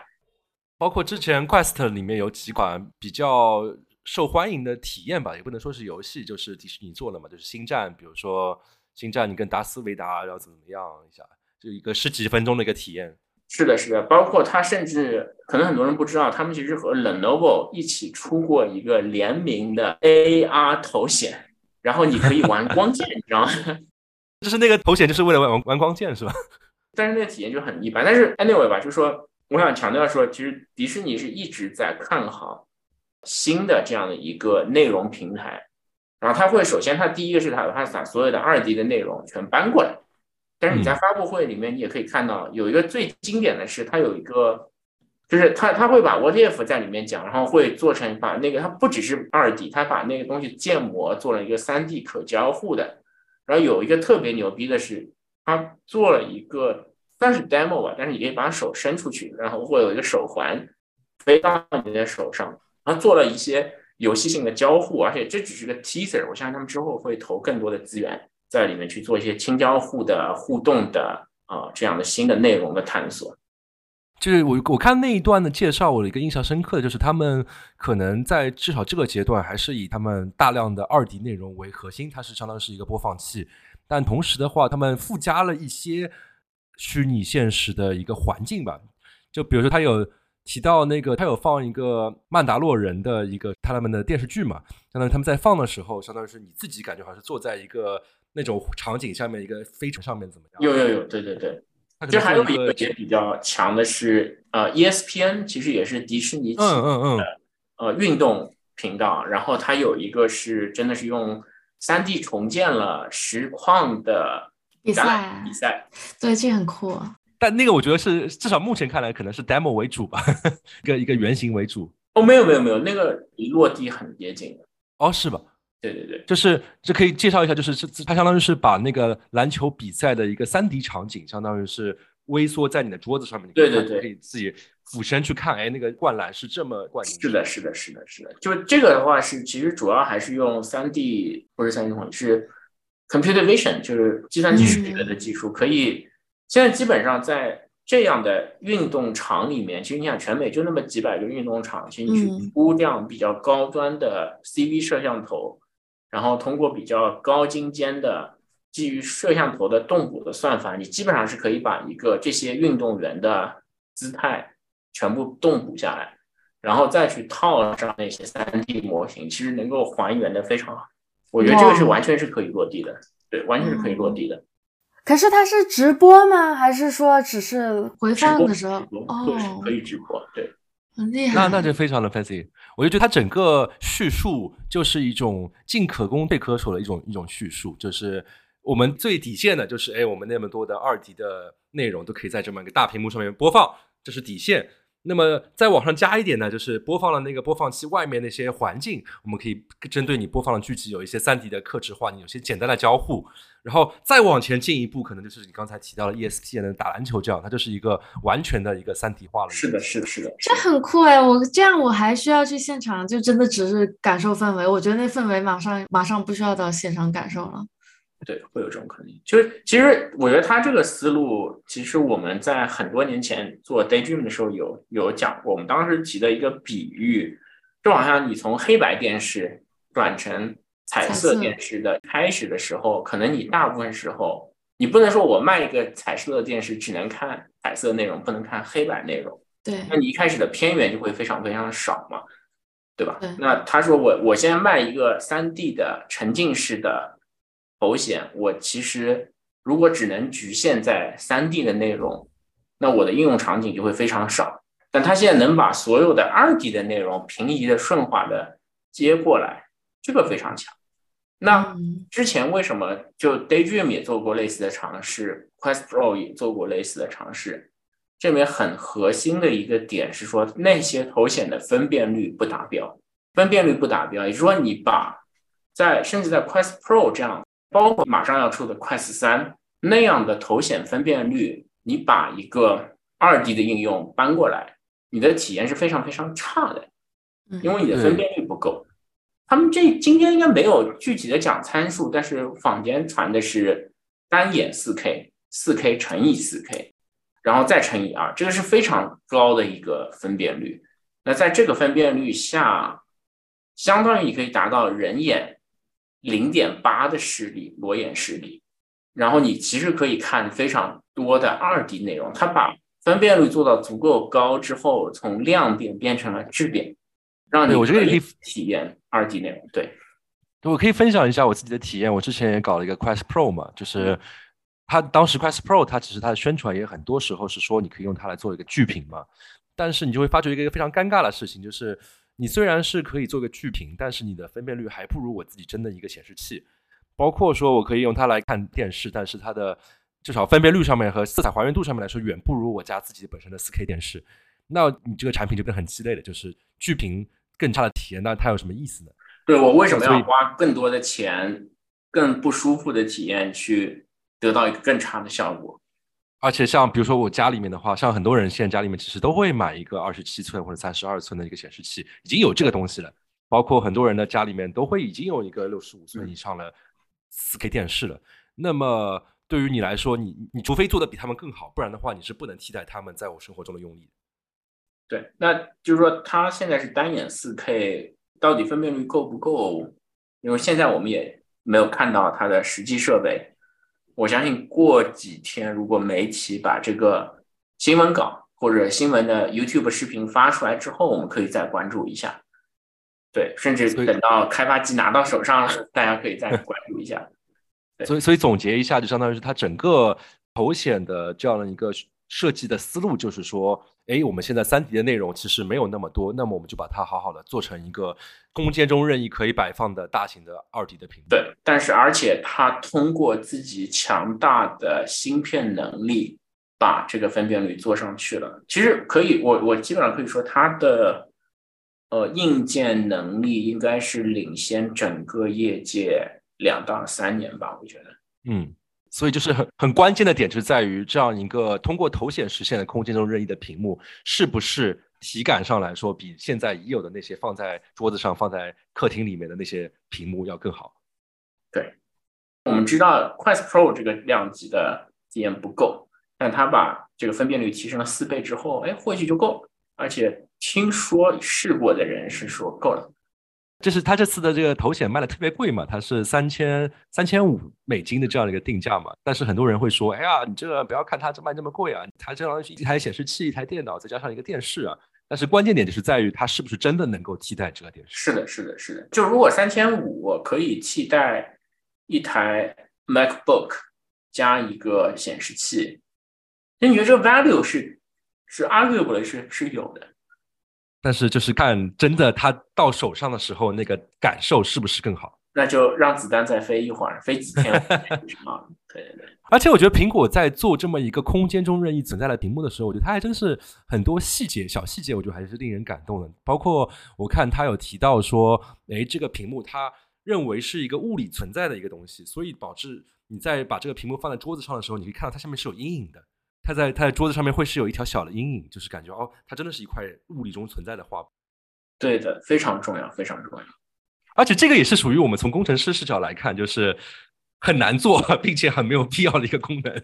包括之前 Quest 里面有几款比较受欢迎的体验吧，也不能说是游戏，就是迪士尼做了嘛，就是星战，比如说星战，你跟达斯维达要怎么样一下，就一个十几分钟的一个体验。是的，是的，包括他甚至可能很多人不知道，他们其实和 Lenovo 一起出过一个联名的 AR 头显，然后你可以玩光剑，你知道吗？[laughs] 就是那个头显就是为了玩玩光剑是吧？[laughs] 但是那个体验就很一般。但是 anyway 吧，就是说，我想强调说，其实迪士尼是一直在看好新的这样的一个内容平台，然后他会首先，他第一个是他他把所有的二 D 的内容全搬过来。但是你在发布会里面，你也可以看到有一个最经典的是，它有一个，就是他他会把 What if 在里面讲，然后会做成把那个它不只是二 D，他把那个东西建模做了一个三 D 可交互的。然后有一个特别牛逼的是，他做了一个算是 demo 吧，但是你可以把手伸出去，然后会有一个手环飞到你的手上，然后做了一些游戏性的交互，而且这只是个 teaser，我相信他们之后会投更多的资源。在里面去做一些轻交互的互动的啊，这样的新的内容的探索。就是我我看那一段的介绍，我的一个印象深刻的就是他们可能在至少这个阶段还是以他们大量的二 D 内容为核心，它是相当于是一个播放器。但同时的话，他们附加了一些虚拟现实的一个环境吧。就比如说，他有提到那个，他有放一个曼达洛人的一个他们的电视剧嘛，相当于他们在放的时候，相当于是你自己感觉好像是坐在一个。那种场景下面一个飞船上面怎么样？有有有，对对对。就还有一个也比较强的是，呃，ESPN 其实也是迪士尼嗯嗯嗯呃运动频道，然后它有一个是真的是用三 D 重建了实况的比赛比赛，对，这很酷。但那个我觉得是至少目前看来可能是 demo 为主吧，一个一个原型为主。哦，没有没有没有，那个离落地很接近的，哦，是吧？对对对，就是这可以介绍一下，就是是它相当于是把那个篮球比赛的一个三 D 场景，相当于是微缩在你的桌子上面，对对对可以自己俯身去看，哎，那个灌篮是这么灌进去是的，是的，是的，是的，就这个的话是其实主要还是用三 D 不是三 D 统是 computer vision，就是计算机视觉的技术，可以现在基本上在这样的运动场里面，其实你想全美就那么几百个运动场，其实你去嗯估这样比较高端的 CV 摄像头，然后通过比较高精尖的基于摄像头的动捕的算法，你基本上是可以把一个这些运动员的姿态全部动捕下来。然后再去套上那些 3D 模型，其实能够还原的非常好。我觉得这个是完全是可以落地的，对，完全是可以落地的。可是它是直播吗？还是说只是回放的时候哦可，以直播，对，很厉害。那那就非常的 fancy，我就觉得它整个叙述就是一种进可攻退可守的一种一种叙述，就是我们最底线的就是，哎，我们那么多的二级的内容都可以在这么一个大屏幕上面播放，这是底线。那么再往上加一点呢，就是播放了那个播放器外面那些环境，我们可以针对你播放的剧集有一些三 D 的克制化，你有些简单的交互，然后再往前进一步，可能就是你刚才提到的 ESPN 的打篮球这样，它就是一个完全的一个三体化了。是的，是的，是的，这很酷哎！我这样我还需要去现场，就真的只是感受氛围。我觉得那氛围马上马上不需要到现场感受了。对，会有这种可能。就是其实我觉得他这个思路，其实我们在很多年前做 Daydream 的时候有有讲过。我们当时提的一个比喻，就好像你从黑白电视转成彩彩色色电视的开始的时候，可能你大部分时候，你不能说我卖一个彩色的电视只能看彩色内容，不能看黑白内容。对那你一开始的片源就会非常非常少嘛，对吧？对那他说我我现在卖一个三 D 的沉浸式的头显，我其实如果只能局限在三 D 的内容，那我的应用场景就会非常少。但它现在能把所有的二 D 的内容平移的顺滑的接过来，这个非常强。那嗯之前为什么就 Daydream 也做过类似的尝试，Quest Pro 也做过类似的尝试？这里面很核心的一个点是说，那些头显的分辨率不达标，分辨率不达标，也就是说，你把在甚至在 Quest Pro 这样，包括马上要出的 Quest 三那样的头显分辨率，你把一个二 D 的应用搬过来，你的体验是非常非常差的，嗯因为你的分辨率不够。他们这今天应该没有具体的讲参数，但是坊间传的是单眼四 K，四 K 乘以四 K，然后再乘以二，这个是非常高的一个分辨率。那在这个分辨率下，相当于你可以达到人眼零点八的视力，裸眼视力，然后你其实可以看非常多的二 D 内容。它把分辨率做到足够高之后，从亮点变成了质变，让你我觉得也可以体验二 D 内容。对，我可以分享一下我自己的体验。我之前也搞了一个 Quest Pro 嘛，就是它当时 Quest Pro 它其实它的宣传也很多时候是说你可以用它来做一个巨屏嘛，但是你就会发觉一个非常尴尬的事情，就是你虽然是可以做个巨屏，但是你的分辨率还不如我自己真的一个显示器。包括说我可以用它来看电视，但是它的至少分辨率上面和色彩还原度上面来说，远不如我家自己本身的 4K 电视。那你这个产品就变得很鸡肋了，就是巨屏更差的体验，那它有什么意思呢？对我为什么要花更多的钱、更不舒服的体验去得到一个更差的效果？而且像比如说我家里面的话，像很多人现在家里面其实都会买一个二十七寸或者三十二寸的一个显示器，已经有这个东西了。包括很多人的家里面都会已经有一个六十五寸以上的四 K 电视了。那么对于你来说，你你除非做的比他们更好，不然的话你是不能替代他们在我生活中的用力的。对，那就是说它现在是单眼四 K，到底分辨率够不够？因为现在我们也没有看到它的实际设备。我相信过几天，如果媒体把这个新闻稿或者新闻的 YouTube 视频发出来之后，我们可以再关注一下。对，甚至等到开发机拿到手上了，[laughs] 大家可以再 [laughs] 关注一下。所以所以总结一下，就相当于是它整个头显的这样的一个设计的思路，就是说，哎，我们现在三 D 的内容其实没有那么多，那么我们就把它好好的做成一个空间中任意可以摆放的大型的二 D 的屏幕。对，但是而且它通过自己强大的芯片能力，把这个分辨率做上去了。其实可以，我我基本上可以说它的呃硬件能力应该是领先整个业界两到三年吧，我觉得。嗯。所以就是很很关键的点，就在于这样一个通过头显实现的空间中任意的屏幕，是不是体感上来说比现在已有的那些放在桌子上、放在客厅里面的那些屏幕要更好？对，我们知道 Quest Pro 这个量级的体验不够，但它把这个分辨率提升了四倍之后，哎，或许就够了。而且听说试过的人是说够了。就是他这次的这个头显卖的特别贵嘛，它是三千三千五美金的这样的一个定价嘛。但是很多人会说，哎呀，你这个不要看它这卖这么贵啊，它这样一台显示器、一台电脑，再加上一个电视啊。但是关键点就是在于它是不是真的能够替代这个电视？是的，是的，是的。就如果三千五可以替代一台 MacBook 加一个显示器，那你觉得这个 value 是是 arguable 是是有的？但是就是看真的，它到手上的时候，那个感受是不是更好？那就让子弹再飞一会儿，飞几天 [laughs] 啊？对对对。而且我觉得苹果在做这么一个空间中任意存在的屏幕的时候，我觉得它还真是很多细节、小细节，我觉得还是令人感动的。包括我看他有提到说，哎，这个屏幕他认为是一个物理存在的一个东西，所以导致你在把这个屏幕放在桌子上的时候，你可以看到它下面是有阴影的。它在它在桌子上面会是有一条小的阴影，就是感觉哦，它真的是一块物理中存在的画。对的，非常重要，非常重要。而且这个也是属于我们从工程师视角来看，就是很难做，[laughs] 并且很没有必要的一个功能。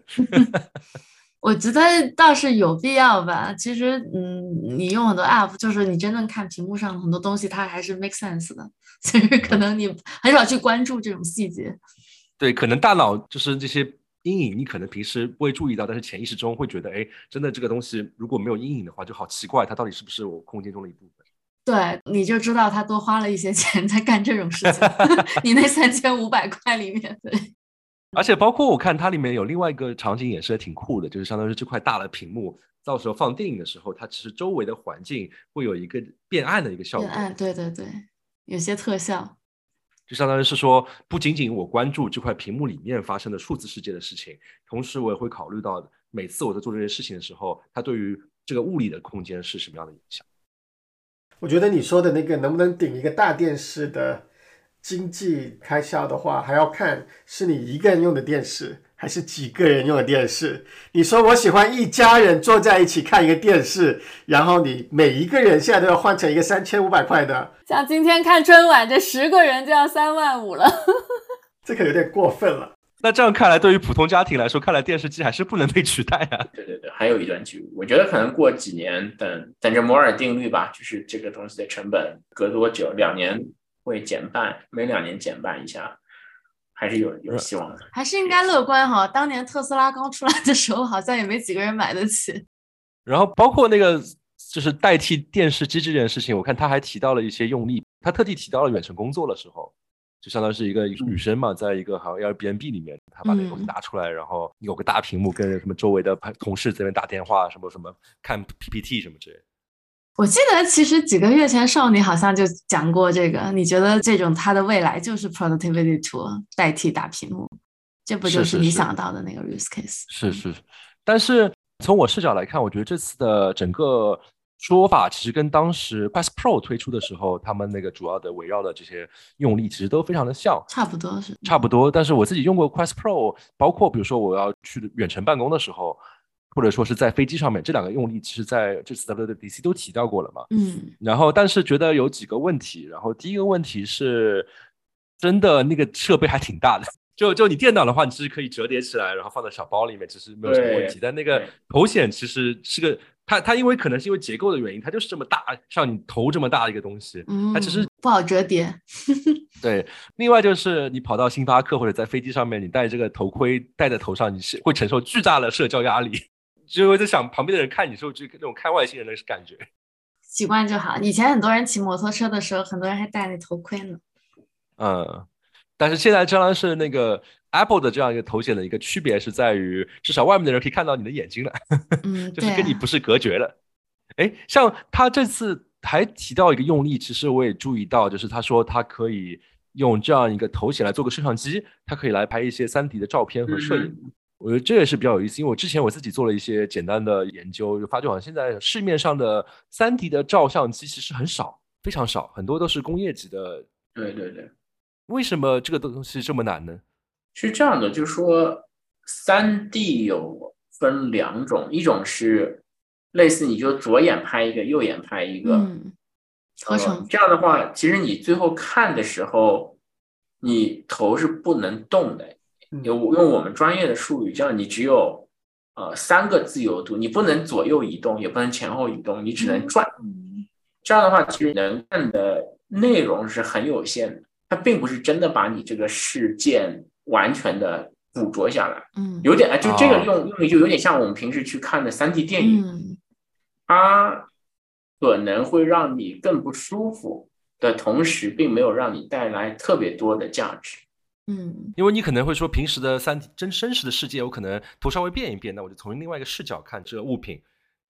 [laughs] 我觉得倒是有必要吧。其实，嗯，你用很多 app，就是你真正看屏幕上很多东西，它还是 make sense 的。[laughs] 其实可能你很少去关注这种细节。对，可能大脑就是这些。阴影你可能平时不会注意到，但是潜意识中会觉得，哎，真的这个东西如果没有阴影的话，就好奇怪，它到底是不是我空间中的一部分？对，你就知道他多花了一些钱在干这种事情。[laughs] 你那三千五百块里面，对。而且包括我看它里面有另外一个场景也是挺酷的，就是相当于这块大的屏幕，到时候放电影的时候，它其实周围的环境会有一个变暗的一个效果。变暗，对对对，有些特效。就相当于是说，不仅仅我关注这块屏幕里面发生的数字世界的事情，同时我也会考虑到每次我在做这些事情的时候，它对于这个物理的空间是什么样的影响。我觉得你说的那个能不能顶一个大电视的经济开销的话，还要看是你一个人用的电视。还是几个人用的电视？你说我喜欢一家人坐在一起看一个电视，然后你每一个人现在都要换成一个三千五百块的。像今天看春晚，这十个人就要三万五了，[laughs] 这可有点过分了。那这样看来，对于普通家庭来说，看来电视机还是不能被取代啊。对对对，还有一段距离。我觉得可能过几年，等等着摩尔定律吧，就是这个东西的成本隔多久，两年会减半，每两年减半一下。还是有有希望的，还是应该乐观哈。当年特斯拉刚出来的时候，好像也没几个人买得起。[laughs] 然后包括那个就是代替电视机这件事情，我看他还提到了一些用例，他特地提到了远程工作的时候，就相当于是一个女生嘛，在一个好像 Airbnb 里面，她把那个东西拿出来，然后有个大屏幕，跟什么周围的同事在那边打电话，什么什么看 PPT 什么之类。我记得其实几个月前少女好像就讲过这个，你觉得这种它的未来就是 productivity tool 代替大屏幕，这不就是你想到的那个 use case？是是，但是从我视角来看，我觉得这次的整个说法其实跟当时 Quest Pro 推出的时候，他们那个主要的围绕的这些用力其实都非常的像，差不多是差不多。但是我自己用过 Quest Pro，包括比如说我要去远程办公的时候。或者说是在飞机上面，这两个用力其实在这次 WWDC 都提到过了嘛。嗯，然后但是觉得有几个问题，然后第一个问题是，真的那个设备还挺大的，[laughs] 就就你电脑的话，你其实可以折叠起来，然后放在小包里面，其实没有什么问题。但那个头显其实是个，它它因为可能是因为结构的原因，它就是这么大，像你头这么大的一个东西，它其实不好折叠。[laughs] 对，另外就是你跑到星巴克或者在飞机上面，你戴这个头盔戴在头上，你是会承受巨大的社交压力。就会在想旁边的人看你时候，就那种看外星人的感觉。[laughs] 习惯就好。以前很多人骑摩托车的时候，很多人还戴那头盔呢。嗯，但是现在当然是那个 Apple 的这样一个头显的一个区别是在于，至少外面的人可以看到你的眼睛了。嗯，[laughs] 就是跟你不是隔绝了。哎，像他这次还提到一个用例，其实我也注意到，就是他说他可以用这样一个头显来做个摄像机，它可以来拍一些三 D 的照片和摄影。我觉得这也是比较有意思，因为我之前我自己做了一些简单的研究，就发觉好像现在市面上的三 D 的照相机其实很少，非常少，很多都是工业级的。对对对，为什么这个东西这么难呢？是这样的，就是说三 D 有分两种，一种是类似你就左眼拍一个，右眼拍一个，嗯，合成这样的话，其实你最后看的时候，你头是不能动的。用用我们专业的术语叫你只有呃三个自由度，你不能左右移动，也不能前后移动，你只能转。这样的话，其实能看的内容是很有限的，它并不是真的把你这个事件完全的捕捉下来。嗯，有点哎，就这个用用就有点像我们平时去看的三 D 电影，嗯它可能会让你更不舒服的同时，并没有让你带来特别多的价值。嗯因为你可能会说，平时的三 D 真真实的世界，我可能头稍微变一变，那我就从另外一个视角看这个物品。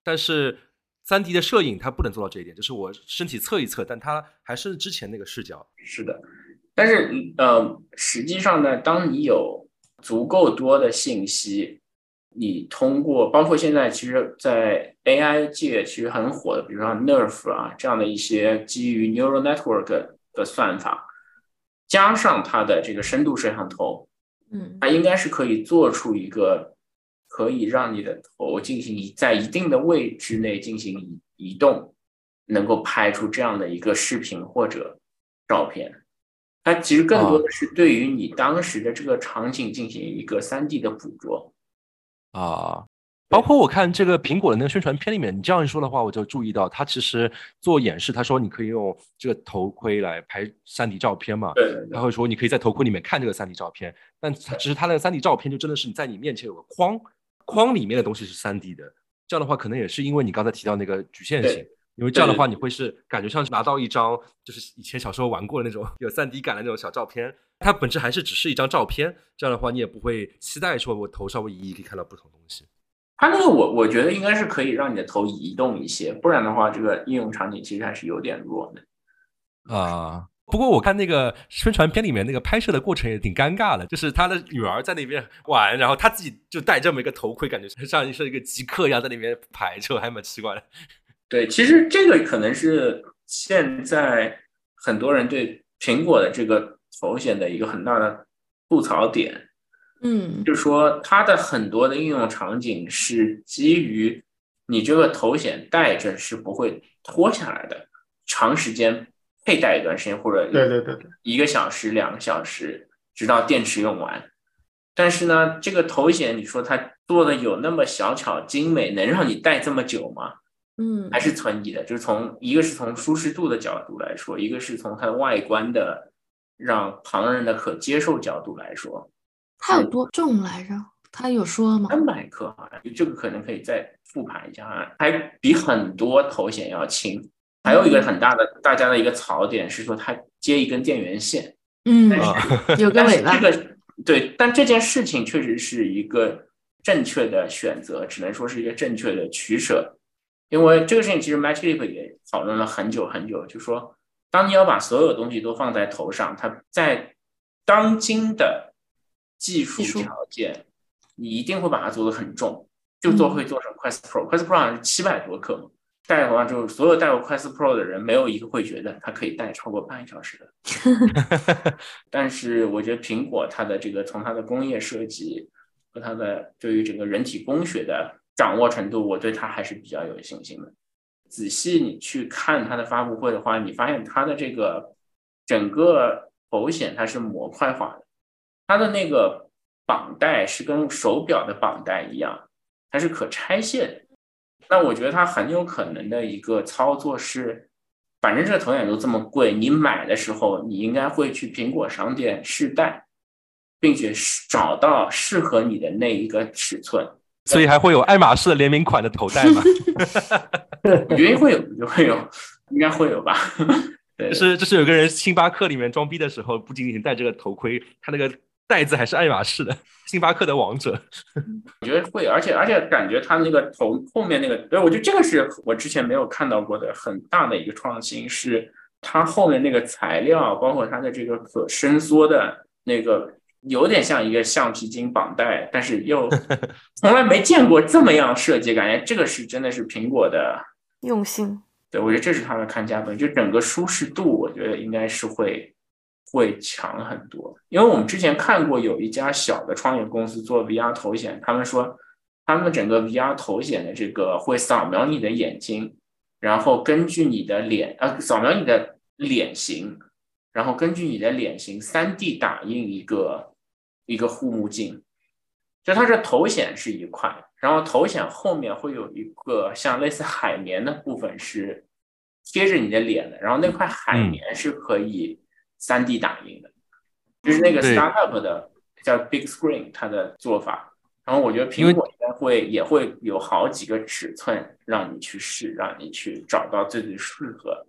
但是三 D 的摄影它不能做到这一点，就是我身体侧一侧，但它还是之前那个视角。是的，但是呃，实际上呢，当你有足够多的信息，你通过包括现在其实，在 AI 界其实很火的，比如说 Nerf 啊这样的一些基于 neural network 的算法，加上它的这个深度摄像头，嗯它应该是可以做出一个可以让你的头进行一在一定的位置内进行移移动，能够拍出这样的一个视频或者照片。它其实更多的是对于你当时的这个场景进行一个三 D 的捕捉。啊，包括我看这个苹果的那个宣传片里面，你这样一说的话，我就注意到他其实做演示，他说你可以用这个头盔来拍三 D 照片嘛，对对对他会说你可以在头盔里面看这个三 D 照片，但它其实它那个三 D 照片就真的是你在你面前有个框，框里面的东西是三 D 的，这样的话可能也是因为你刚才提到那个局限性。因为这样的话，你会是感觉像是拿到一张，就是以前小时候玩过的那种有三 D 感的那种小照片，它本质还是只是一张照片。这样的话，你也不会期待说我头稍微移移可以看到不同东西。它那个我我觉得应该是可以让你的头移动一些，不然的话，这个应用场景其实还是有点弱的。啊。不过我看那个宣传片里面那个拍摄的过程也挺尴尬的，就是他的女儿在那边玩，然后他自己就戴这么一个头盔，感觉像是一个极客一样在那边拍，就还蛮奇怪的。对，其实这个可能是现在很多人对苹果的这个头显的一个很大的吐槽点，嗯就是说它的很多的应用场景是基于你这个头显戴着是不会脱下来的，长时间佩戴一段时间或者对对对对，一个小时、两个小时，直到电池用完。但是呢，这个头显你说它做的有那么小巧精美，能让你戴这么久吗？嗯还是存疑的。就是从一个是从舒适度的角度来说，一个是从它的外观的让旁人的可接受角度来说，它有多重来着？它有说吗？三百克好像这个可能可以再复盘一下啊，还比很多头显要轻。还有一个很大的大家的一个槽点是说，它接一根电源线，嗯，但是有个尾巴这。个对，但这件事情确实是一个正确的选择，只能说是一个正确的取舍。因为这个事情其实 Matchlip 也讨论了很久很久，就说当你要把所有东西都放在头上，它在当今的技术条件，你一定会把它做得很重，就做会做成 Quest Pro，Quest Pro 好像是七百多克嘛。戴完之后，所有戴过 Quest Pro 的人，没有一个会觉得它可以戴超过半小时的。[laughs] 但是我觉得苹果它的这个从它的工业设计和它的对于整个人体工学的掌握程度，我对它还是比较有信心的。仔细你去看它的发布会的话，你发现它的这个整个头显它是模块化的，它的那个绑带是跟手表的绑带一样，它是可拆卸的。那我觉得它很有可能的一个操作是，反正这个头显都这么贵，你买的时候你应该会去苹果商店试戴，并且找到适合你的那一个尺寸。所以还会有爱马仕的联名款的头戴吗？我觉得会有，就会有，应该会有吧。[laughs] 对，就是就是有个人星巴克里面装逼的时候，不仅仅戴这个头盔，他那个袋子还是爱马仕的，星巴克的王者。[laughs] 我觉得会，而且而且感觉它那个头后面那个，对我觉得这个是我之前没有看到过的很大的一个创新，是它后面那个材料，包括它的这个可伸缩的那个，有点像一个橡皮筋绑带，但是又 [laughs] 从来没见过这么样设计，感觉这个是真的是苹果的用心。对，我觉得这是它的看家本，就整个舒适度，我觉得应该是会会强很多。因为我们之前看过有一家小的创业公司做 VR 头显，他们说他们整个 VR 头显的这个会扫描你的眼睛，然后根据你的脸呃扫描你的脸型，然后根据你的脸型 3D 打印一个一个护目镜，就它这头显是一块。然后头显后面会有一个像类似海绵的部分是贴着你的脸的，然后那块海绵是可以三 D 打印的，就是那个 startup 的叫 Big Screen 它的做法。然后我觉得苹果应该会也会有好几个尺寸让你去试，让你去找到最最适合。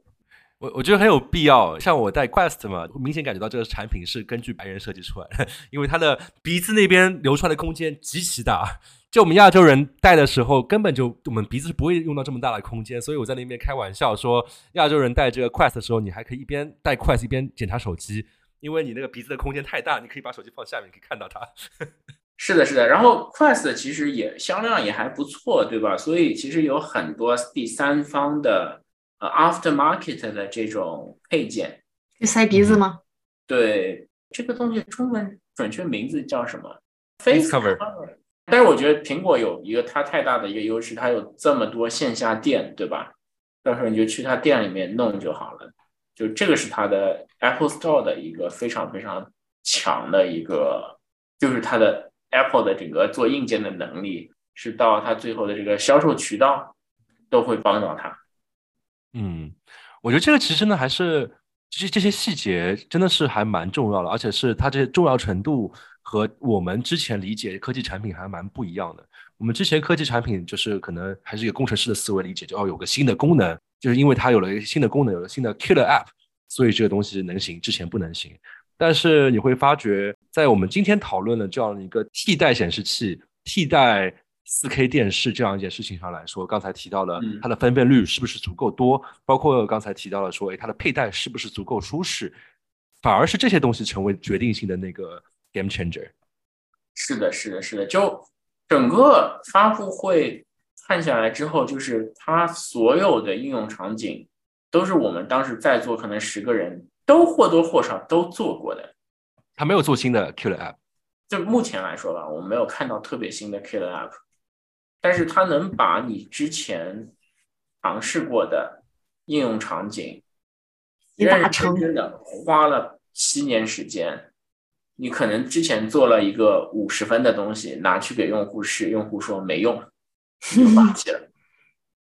我我觉得很有必要，像我戴 Quest 嘛，明显感觉到这个产品是根据白人设计出来的，[laughs] 因为它的鼻子那边留出来的空间极其大。就我们亚洲人戴的时候，根本就我们鼻子是不会用到这么大的空间，所以我在那边开玩笑说，亚洲人戴这个 Quest 的时候，你还可以一边戴 Quest 一边检查手机，因为你那个鼻子的空间太大，你可以把手机放下面，可以看到它。是的，是的。然后 Quest 其实也销量也还不错，对吧？所以其实有很多第三方的呃 aftermarket 的这种配件，塞鼻子吗？对，这个东西中文准确名字叫什么？Face cover。但是我觉得苹果有一个它太大的一个优势，它有这么多线下店，对吧？到时候你就去它店里面弄就好了。就这个是它的 Apple Store 的一个非常非常强的一个，就是它的 Apple 的整个做硬件的能力，是到它最后的这个销售渠道都会帮到它。嗯，我觉得这个其实呢，还是其实这些细节真的是还蛮重要的，而且是它这些重要程度。和我们之前理解科技产品还蛮不一样的。我们之前科技产品就是可能还是一个工程师的思维理解，就要有个新的功能，就是因为它有了一个新的功能，有了新的 killer app，所以这个东西能行，之前不能行。但是你会发觉，在我们今天讨论的这样一个替代显示器、替代 4K 电视这样一件事情上来说，刚才提到了它的分辨率是不是足够多，包括刚才提到了说，哎，它的佩戴是不是足够舒适，反而是这些东西成为决定性的那个。Game changer，是的，是的，是的。就整个发布会看下来之后，就是它所有的应用场景都是我们当时在座可能十个人都或多或少都做过的。他没有做新的 Killer App，就目前来说吧，我们没有看到特别新的 Killer App，但是它能把你之前尝试过的应用场景，认认真真的花了七年时间。你可能之前做了一个五十分的东西，拿去给用户试，用户说没用，就放弃了。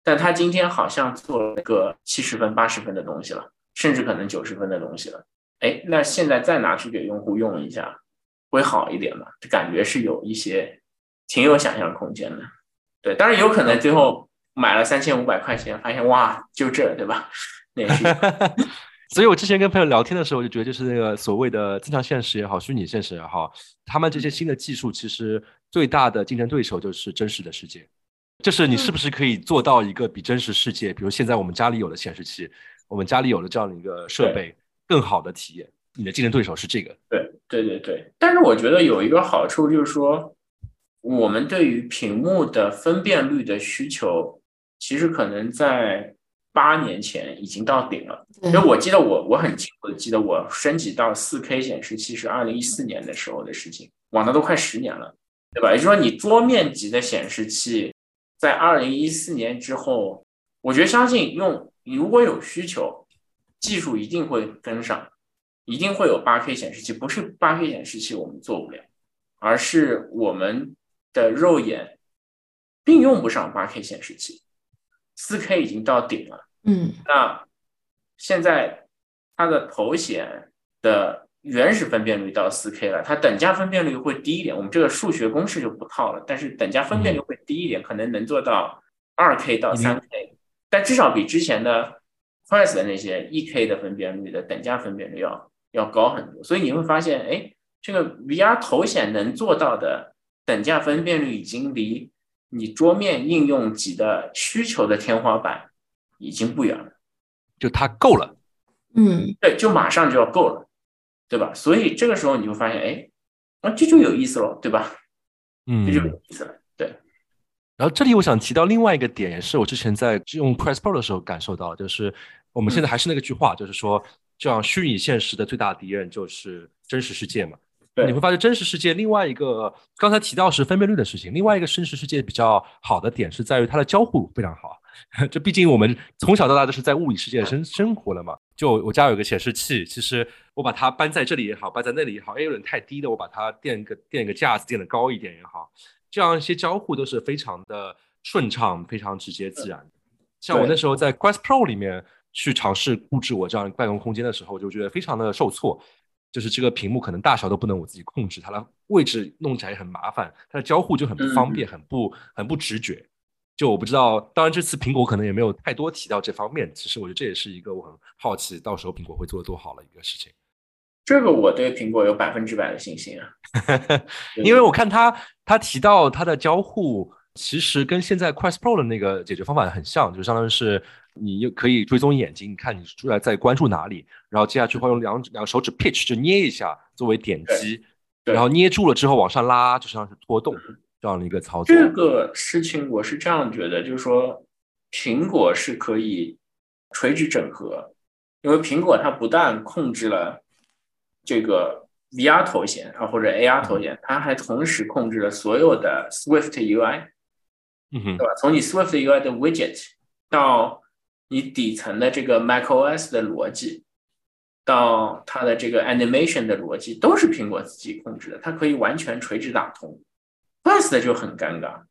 但他今天好像做了个七十分、八十分的东西了，甚至可能九十分的东西了。哎，那现在再拿去给用户用一下，会好一点吗？感觉是有一些挺有想象空间的。对，当然有可能最后买了三千五百块钱，发现哇，就这，对吧？那也是。所以我之前跟朋友聊天的时候，我就觉得就是那个所谓的增强现实也好，虚拟现实也好，他们这些新的技术其实最大的竞争对手就是真实的世界，就是你是不是可以做到一个比真实世界，比如现在我们家里有了显示器，我们家里有了这样的一个设备，更好的体验。你的竞争对手是这个。对对对对。但是我觉得有一个好处就是说，我们对于屏幕的分辨率的需求，其实可能在。八年前已经到顶了，因为我记得我我很清楚的记得我升级到四 K 显示器是二零一四年的时候的事情，往那都快十年了，对吧？也就是说，你桌面级的显示器在二零一四年之后，我觉得相信用如果有需求，技术一定会跟上，一定会有八 K 显示器，不是八 K 显示器我们做不了，而是我们的肉眼并用不上八 K 显示器，四 K 已经到顶了。嗯，那现在它的头显的原始分辨率到四 K 了，它等价分辨率会低一点。我们这个数学公式就不套了，但是等价分辨率会低一点，可能能做到二 K 到三 K，但至少比之前的 Quest 的那些一 K 的分辨率的等价分辨率要要高很多。所以你会发现，哎，这个 VR 头显能做到的等价分辨率已经离你桌面应用级的需求的天花板已经不远了，就它够了。嗯对，就马上就要够了，对吧？所以这个时候你就发现，哎，啊，这就有意思了，对吧？嗯这就有意思了，对，然后这里我想提到另外一个点，也是我之前在用 Quest Pro 的时候感受到的，就是我们现在还是那个句话，就是说，这样虚拟现实的最大敌人就是真实世界嘛。对你会发现真实世界另外一个刚才提到是分辨率的事情，另外一个真实世界比较好的点是在于它的交互非常好。[laughs] 这毕竟我们从小到大都是在物理世界生生活了嘛。就我家有个显示器，其实我把它搬在这里也好，搬在那里也好，，A，有点太低的，我把它垫个垫个架子，垫的高一点也好，这样一些交互都是非常的顺畅、非常直接自然的。像我那时候在 Quest Pro 里面去尝试布置我这样办公空间的时候，就觉得非常的受挫。就是这个屏幕可能大小都不能我自己控制，它的位置弄起来也很麻烦，它的交互就很不方便，很不很不直觉。就我不知道，当然这次苹果可能也没有太多提到这方面。其实我觉得这也是一个我很好奇，到时候苹果会做得多好的一个事情。这个我对苹果有百分之百的信心啊。[laughs] 因为我看他他提到他的交互，其实跟现在 Quest Pro 的那个解决方法很像，就相当于是你又可以追踪眼睛，你看你出来在关注哪里，然后接下去会用两两个手指 pitch 就捏一下作为点击，然后捏住了之后往上拉，就像是拖动这样的一个操作。这个事情我是这样觉得，就是说苹果是可以垂直整合，因为苹果它不但控制了这个 VR 头显啊或者 AR 头显，它还同时控制了所有的 Swift UI，嗯对，吧？从你 Swift UI 的 widget 到你底层的这个 macOS 的逻辑，到它的这个 animation 的逻辑，都是苹果自己控制的，它可以完全垂直打通。Quest 就很尴尬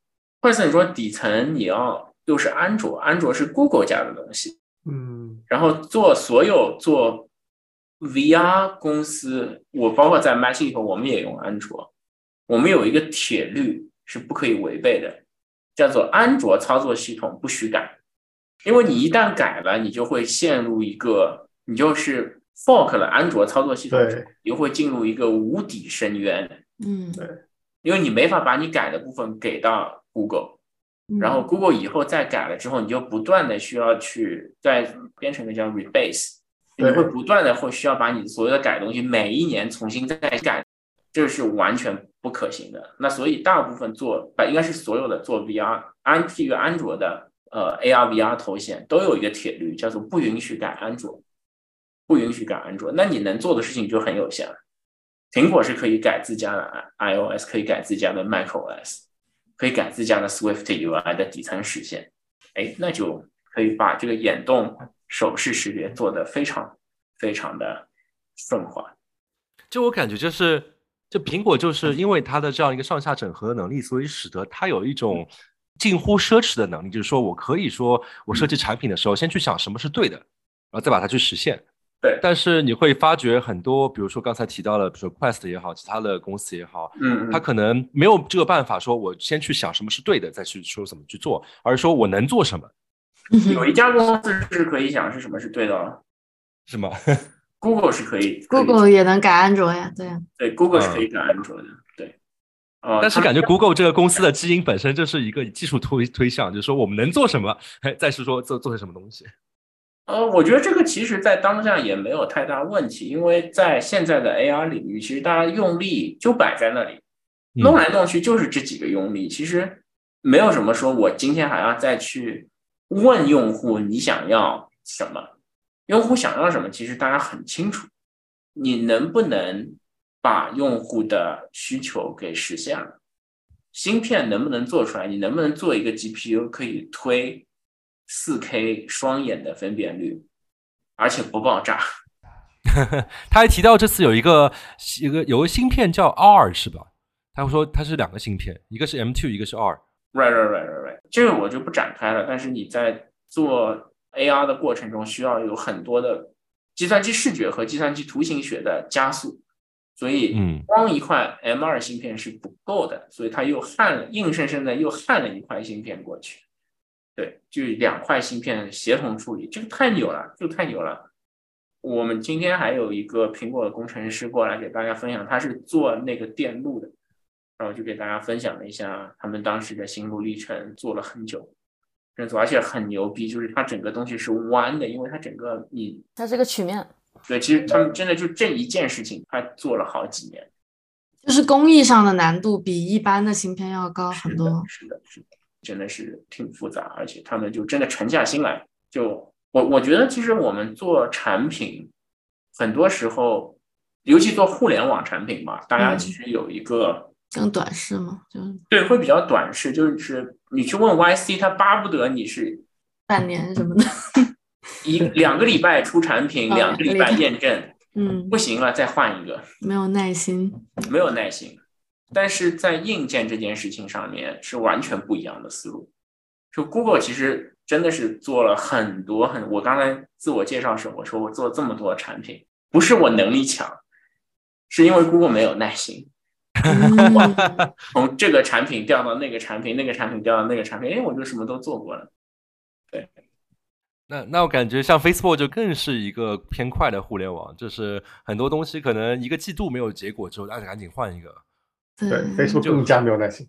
，Quest 你说底层你要又是安卓，安卓是 Google 家的东西，嗯，然后做所有做 VR 公司，我包括在里头，我们也用安卓，我们有一个铁律是不可以违背的，叫做安卓操作系统不许改，因为你一旦改了，你就会陷入一个，你就是 fork 了安卓操作系统对，你就会进入一个无底深渊，嗯，对。因为你没法把你改的部分给到 Google。嗯。然后 Google 以后再改了之后，你就不断的需要去再编成一个叫 rebase，你会不断的会需要把你所有的改的东西每一年重新再改，这是完全不可行的。那所以大部分做，把应该是所有的做 VR 安这个安卓的呃 AR VR 头显都有一个铁律，叫做不允许改安卓，不允许改安卓。那你能做的事情就很有限了。苹果是可以改自家的 iOS，可以改自家的 macOS。可以改自家的 Swift UI 的底层实现，哎，那就可以把这个眼动手势识别做得非常非常的顺滑。就我感觉就是，就苹果就是因为它的这样一个上下整合的能力，所以使得它有一种近乎奢侈的能力，就是说我可以说我设计产品的时候，先去想什么是对的，然后再把它去实现。对。但是你会发觉很多，比如说刚才提到了，比如说 Quest 也好，其他的公司也好，嗯，他可能没有这个办法，说我先去想什么是对的，再去说怎么去做，而是说我能做什么，有一家公司是可以想是什么是对的哦是吗？，Google 是可以 Google 也能改安卓呀，对呀，对 Google 是可以改安卓的，对。呃，但是感觉 Google 这个公司的基因本身就是一个技术推推向，就是说我们能做什么，哎，再是说做做些什么东西。呃，我觉得这个其实在当下也没有太大问题，因为在现在的 AR 领域，其实大家用力就摆在那里，嗯弄来弄去就是这几个用力，其实没有什么说我今天还要再去问用户你想要什么，用户想要什么，其实大家很清楚，你能不能把用户的需求给实现了？芯片能不能做出来？你能不能做一个 GPU 可以推四 K 双眼的分辨率，而且不爆炸？[laughs] 他还提到这次有一个一个有个芯片叫 R 是吧？他会说它是两个芯片，一个是 M2，一个是 R。Right, right, right, right, right。这个我就不展开了。但是你在做 AR 的过程中，需要有很多的计算机视觉和计算机图形学的加速，所以嗯光一块 M2 芯片是不够的，所以它又焊了，硬生生的又焊了一块芯片过去。对，就两块芯片协同处理，这个太牛了，这个太牛了。我们今天还有一个苹果的工程师过来给大家分享，他是做那个电路的，然后就给大家分享了一下他们当时的心路历程，做了很久，认错，而且很牛逼，就是它整个东西是弯的，因为它整个你它是个曲面，对，其实他们真的就这一件事情，他做了好几年，就是工艺上的难度比一般的芯片要高很多。是的，是的，真的是挺复杂，而且他们就真的沉下心来。就我我觉得，其实我们做产品，很多时候，尤其做互联网产品嘛，大家其实有一个更短视嘛，就对，会比较短视，就是你去问 YC，他巴不得你是半年什么的。[laughs] 一两个礼拜出产品，哦两个礼拜两个礼拜验证，嗯，不行了再换一个，没有耐心。没有耐心。但是在硬件这件事情上面是完全不一样的思路。就 Google 其实真的是做了很多很，我刚才自我介绍时我说我做这么多产品，不是我能力强，是因为 Google 没有耐心。嗯 [laughs] 从这个产品调到那个产品，那个产品调到那个产品，哎，我就什么都做过了。对那那我感觉像 Facebook 就更是一个偏快的互联网，就是很多东西可能一个季度没有结果之后，大家赶紧换一个。对对，Facebook 更加没有耐心。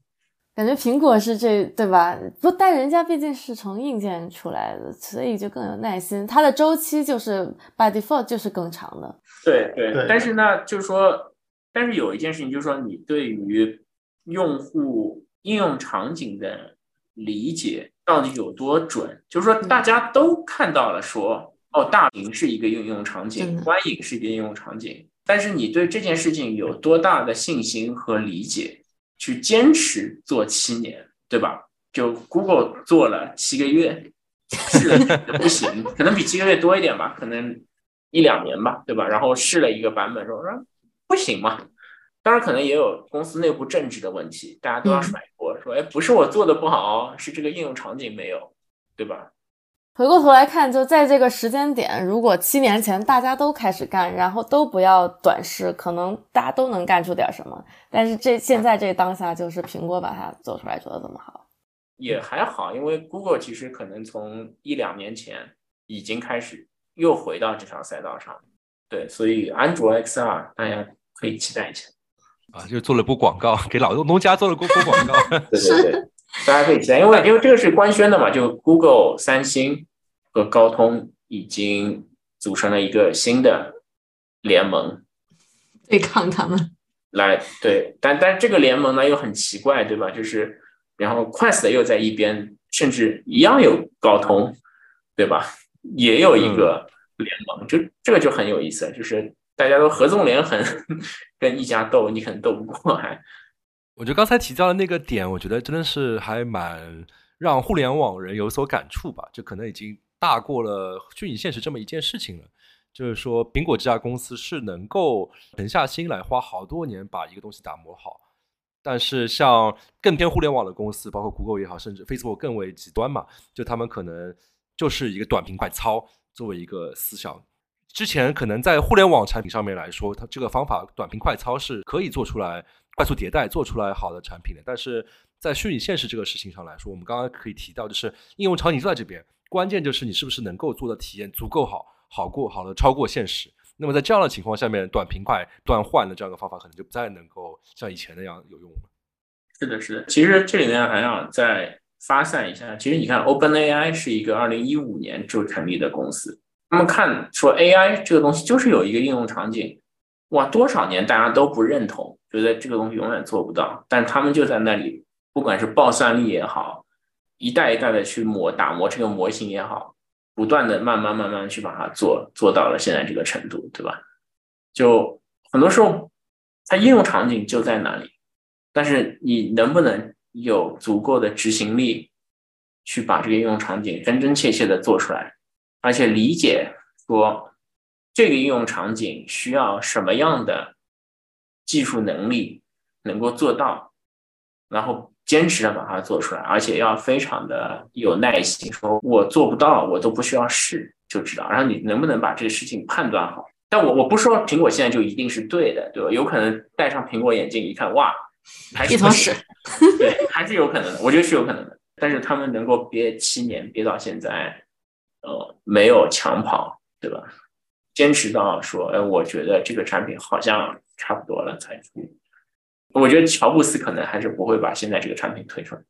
感觉苹果是这对吧？不，但人家毕竟是从硬件出来的，所以就更有耐心。它的周期就是 by default 就是更长的。对对，对但是呢，就是说，但是有一件事情，就是说，你对于用户应用场景的理解到底有多准？就是说，大家都看到了说，哦，大屏是一个应用场景，观影是一个应用场景，但是你对这件事情有多大的信心和理解，去坚持做七年，对吧？就 Google 做了七个月，试了不行，可能比七个月多一点吧，可能一两年吧，对吧？然后试了一个版本，说说不行嘛。当然，可能也有公司内部政治的问题，大家都要嗯甩锅，说哎，不是我做的不好，是这个应用场景没有，对吧？回过头来看，就在这个时间点，如果七年前大家都开始干，然后都不要短视，可能大家都能干出点什么。但是这现在这当下，就是苹果把它做出来做的这么好。也还好，因为 Google 其实可能从一两年前已经开始又回到这条赛道上，对，所以安卓 XR 大家可以期待一下。啊，就做了波广告，给老农家做了波波广告。[laughs] 对对对，大家可以期待，因为因为这个是官宣的嘛，就 Google、三星和高通已经组成了一个新的联盟对抗他们。来对，但但这个联盟呢又很奇怪，对吧？就是然后 Quest 又在一边，甚至一样有高通，对吧？也有一个联盟，就这个就很有意思，就是大家都合纵连横，跟一家斗，你可能斗不过，还我觉得刚才提到的那个点，我觉得真的是还蛮让互联网人有所感触吧，就可能已经大过了虚拟现实这么一件事情了。就是说，苹果这家公司是能够沉下心来，花好多年把一个东西打磨好。但是，像更偏互联网的公司，包括 Google 也好，甚至 Facebook 更为极端嘛，就他们可能就是一个短平快操作为一个思想。之前可能在互联网产品上面来说，它这个方法短平快操是可以做出来快速迭代，做出来好的产品的。但是在虚拟现实这个事情上来说，我们刚刚可以提到，就是应用场景就在这边，关键就是你是不是能够做的体验足够好，好过好的超过现实。那么在这样的情况下面，短平快断换的这样的方法，可能就不再能够像以前那样有用了。是的，是的。其实这里面还想再发散一下，其实你看，OpenAI 是一个二零一五年就成立的公司，他们看说 AI 这个东西就是有一个应用场景，哇，多少年大家都不认同，觉得这个东西永远做不到，但他们就在那里，不管是爆算力也好，一代一代的去磨打磨这个模型也好，不断的慢慢慢慢去把它做做到了现在这个程度，对吧？就很多时候，它应用场景就在那里。但是你能不能有足够的执行力，去把这个应用场景真真切切的做出来，而且理解说这个应用场景需要什么样的技术能力能够做到，然后坚持的把它做出来，而且要非常的有耐心，说我做不到，我都不需要试就知道，然后你能不能把这个事情判断好？但我我不说苹果现在就一定是对的，对吧？有可能戴上苹果眼镜一看，哇！还是一坨屎，[laughs] 对，还是有可能的，我觉得是有可能的。但是他们能够憋七年，憋到现在，呃，没有抢跑，对吧？坚持到说，哎，我觉得这个产品好像差不多了才出。我觉得乔布斯可能还是不会把现在这个产品推出来。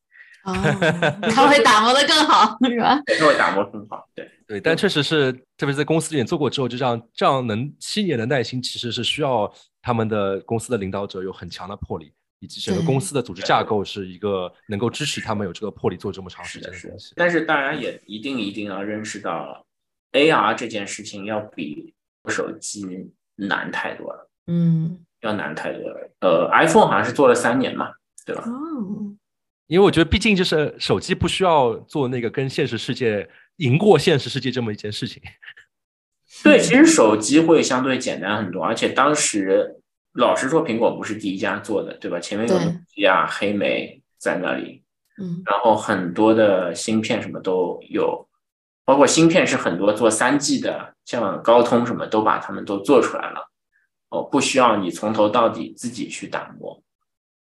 哦，[laughs] 他会打磨的更好，是吧？他会打磨更好，对对，但确实是，特别是在公司里面做过之后，就这样这样能七年的耐心，其实是需要他们的公司的领导者有很强的魄力，以及整个公司的组织架构是一个能够支持他们有这个魄力做这么长时间的东西。但是大家也一定一定要认识到，AR 这件事情要比手机难太多了，嗯，要难太多了。呃，iPhone 好像是做了三年嘛，对吧？哦。因为我觉得，毕竟就是手机不需要做那个跟现实世界赢过现实世界这么一件事情。[laughs] 对，其实手机会相对简单很多，而且当时老实说，苹果不是第一家做的，对吧？前面有诺基亚、黑莓在那里，嗯，然后很多的芯片什么都有，包括芯片是很多做三 G 的，像高通什么都把他们都做出来了，哦，不需要你从头到底自己去打磨。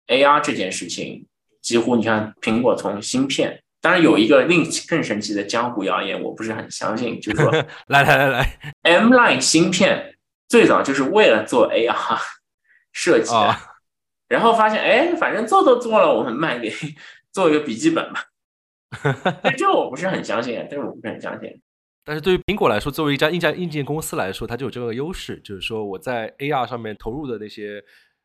AR 这件事情。几乎你看，苹果从芯片，当然有一个另更神奇的江湖谣言，我不是很相信，就是说，[laughs] 来来来来，M line 芯片最早就是为了做 AR 设计的，[laughs] 然后发现，哎，反正做都做了，我们卖给做一个笔记本吧。[laughs] 这我不是很相信，但是我不是很相信。但是对于苹果来说，作为一家硬件硬件公司来说，它就有这个优势，就是说我在 AR 上面投入的那些。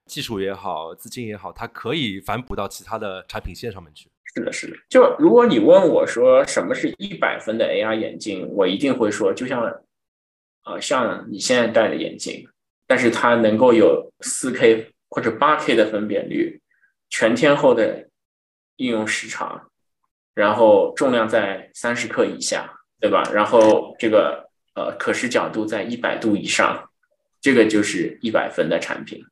技术也好，资金也好，它可以反哺到其他的产品线上面去。是的，是的。就如果你问我说什么是一百分的 AR 眼镜，我一定会说，就像，呃，像你现在戴的眼镜，但是它能够有四 K 或者八 K 的分辨率，全天候的应用时长，然后重量在三十克以下，对吧？然后这个呃可视角度在一百度以上，这个就是一百分的产品。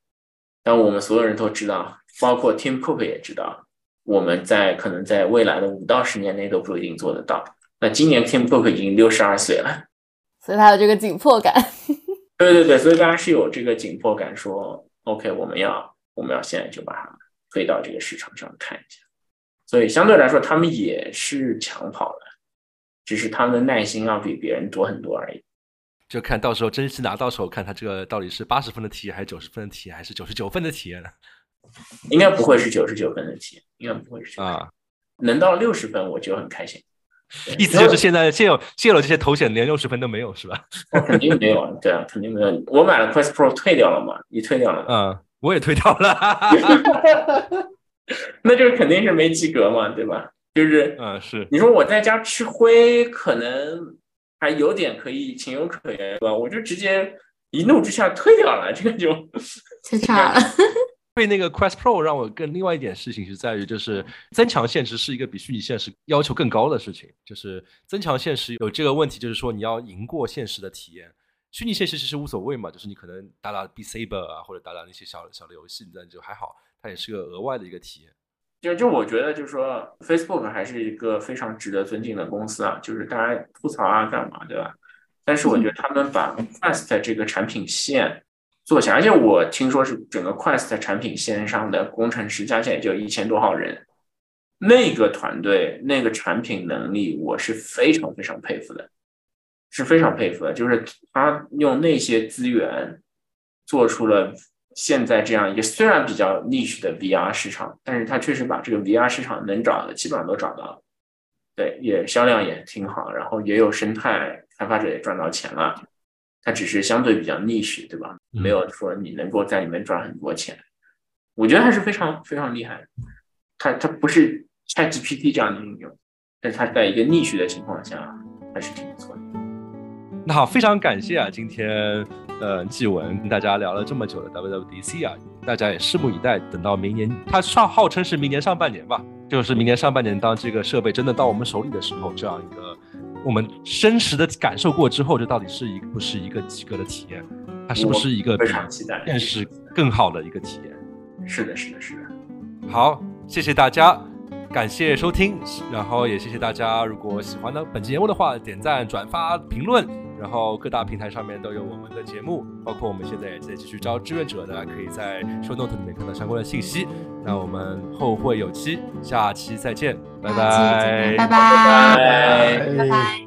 但我们所有人都知道，包括 Tim Cook 也知道，我们在可能在未来的五到十年内都不一定做得到。那今年 Tim Cook 已经六十二岁了，所以他有这个紧迫感。对对对，所以大家是有这个紧迫感，说 OK，我们要我们要现在就把它推到这个市场上看一下。所以相对来说，他们也是抢跑了，只是他们的耐心要比别人多很多而已。就看到时候真是拿到手，看他这个到底是八十分的体验，还是九十分的体验，还是九十九分的体验呢？应该不会是九十九分的体验，应该不会是啊。能到六十分，我就很开心。意思就是现在现有现有这些头显连六十分都没有，是吧？肯定没有，对啊，肯定没有。我买了 Quest Pro 退掉了嘛？你退掉了？嗯，我也退掉了。[laughs] 那就是肯定是没及格嘛，对吧？就是，嗯，是。你说我在家吃灰，可能。还有点可以情有可原吧，我就直接一怒之下退掉了，这个就太差了。对那个 Quest Pro 让我更另外一点事情是在于，就是增强现实是一个比虚拟现实要求更高的事情。就是增强现实有这个问题，就是说你要赢过现实的体验。虚拟现实其实无所谓嘛，就是你可能打打 B Saber 啊，或者打打那些小小的游戏，那就还好，它也是个额外的一个体验。就就我觉得，就是说，Facebook 还是一个非常值得尊敬的公司啊。就是大家吐槽啊，干嘛，对吧？但是我觉得他们把 Quest 这个产品线做起来，而且我听说是整个 Quest 产品线上的工程师加起来也就一千多号人，那个团队那个产品能力，我是非常非常佩服的，是非常佩服的。就是他用那些资源做出了。现在这样一个虽然比较 niche 的 VR 市场，但是它确实把这个 VR 市场能找的基本上都找到了，对，也销量也挺好，然后也有生态，开发者也赚到钱了。它只是相对比较 niche，对吧？没有说你能够在里面赚很多钱。我觉得还是非常非常厉害。它它不是 ChatGPT 这样的应用，但是它在一个 niche 的情况下还是挺不错的。那好，非常感谢啊，今天。呃，纪文跟大家聊了这么久的 WWDC 啊，大家也拭目以待。等到明年，它上号称是明年上半年吧，就是明年上半年，当这个设备真的到我们手里的时候，这样一个我们真实的感受过之后，这到底是一不是一个及格的体验？它是不是一个非常期待，现实更好的一个体验？是的，是的，是的。好，谢谢大家，感谢收听，然后也谢谢大家，如果喜欢的本期节目的话，点赞、转发、评论。然后各大平台上面都有我们的节目，包括我们现在也在继续招志愿者的，可以在 show note 里面看到相关的信息。那我们后会有期，下期再见，拜拜，拜拜，拜拜。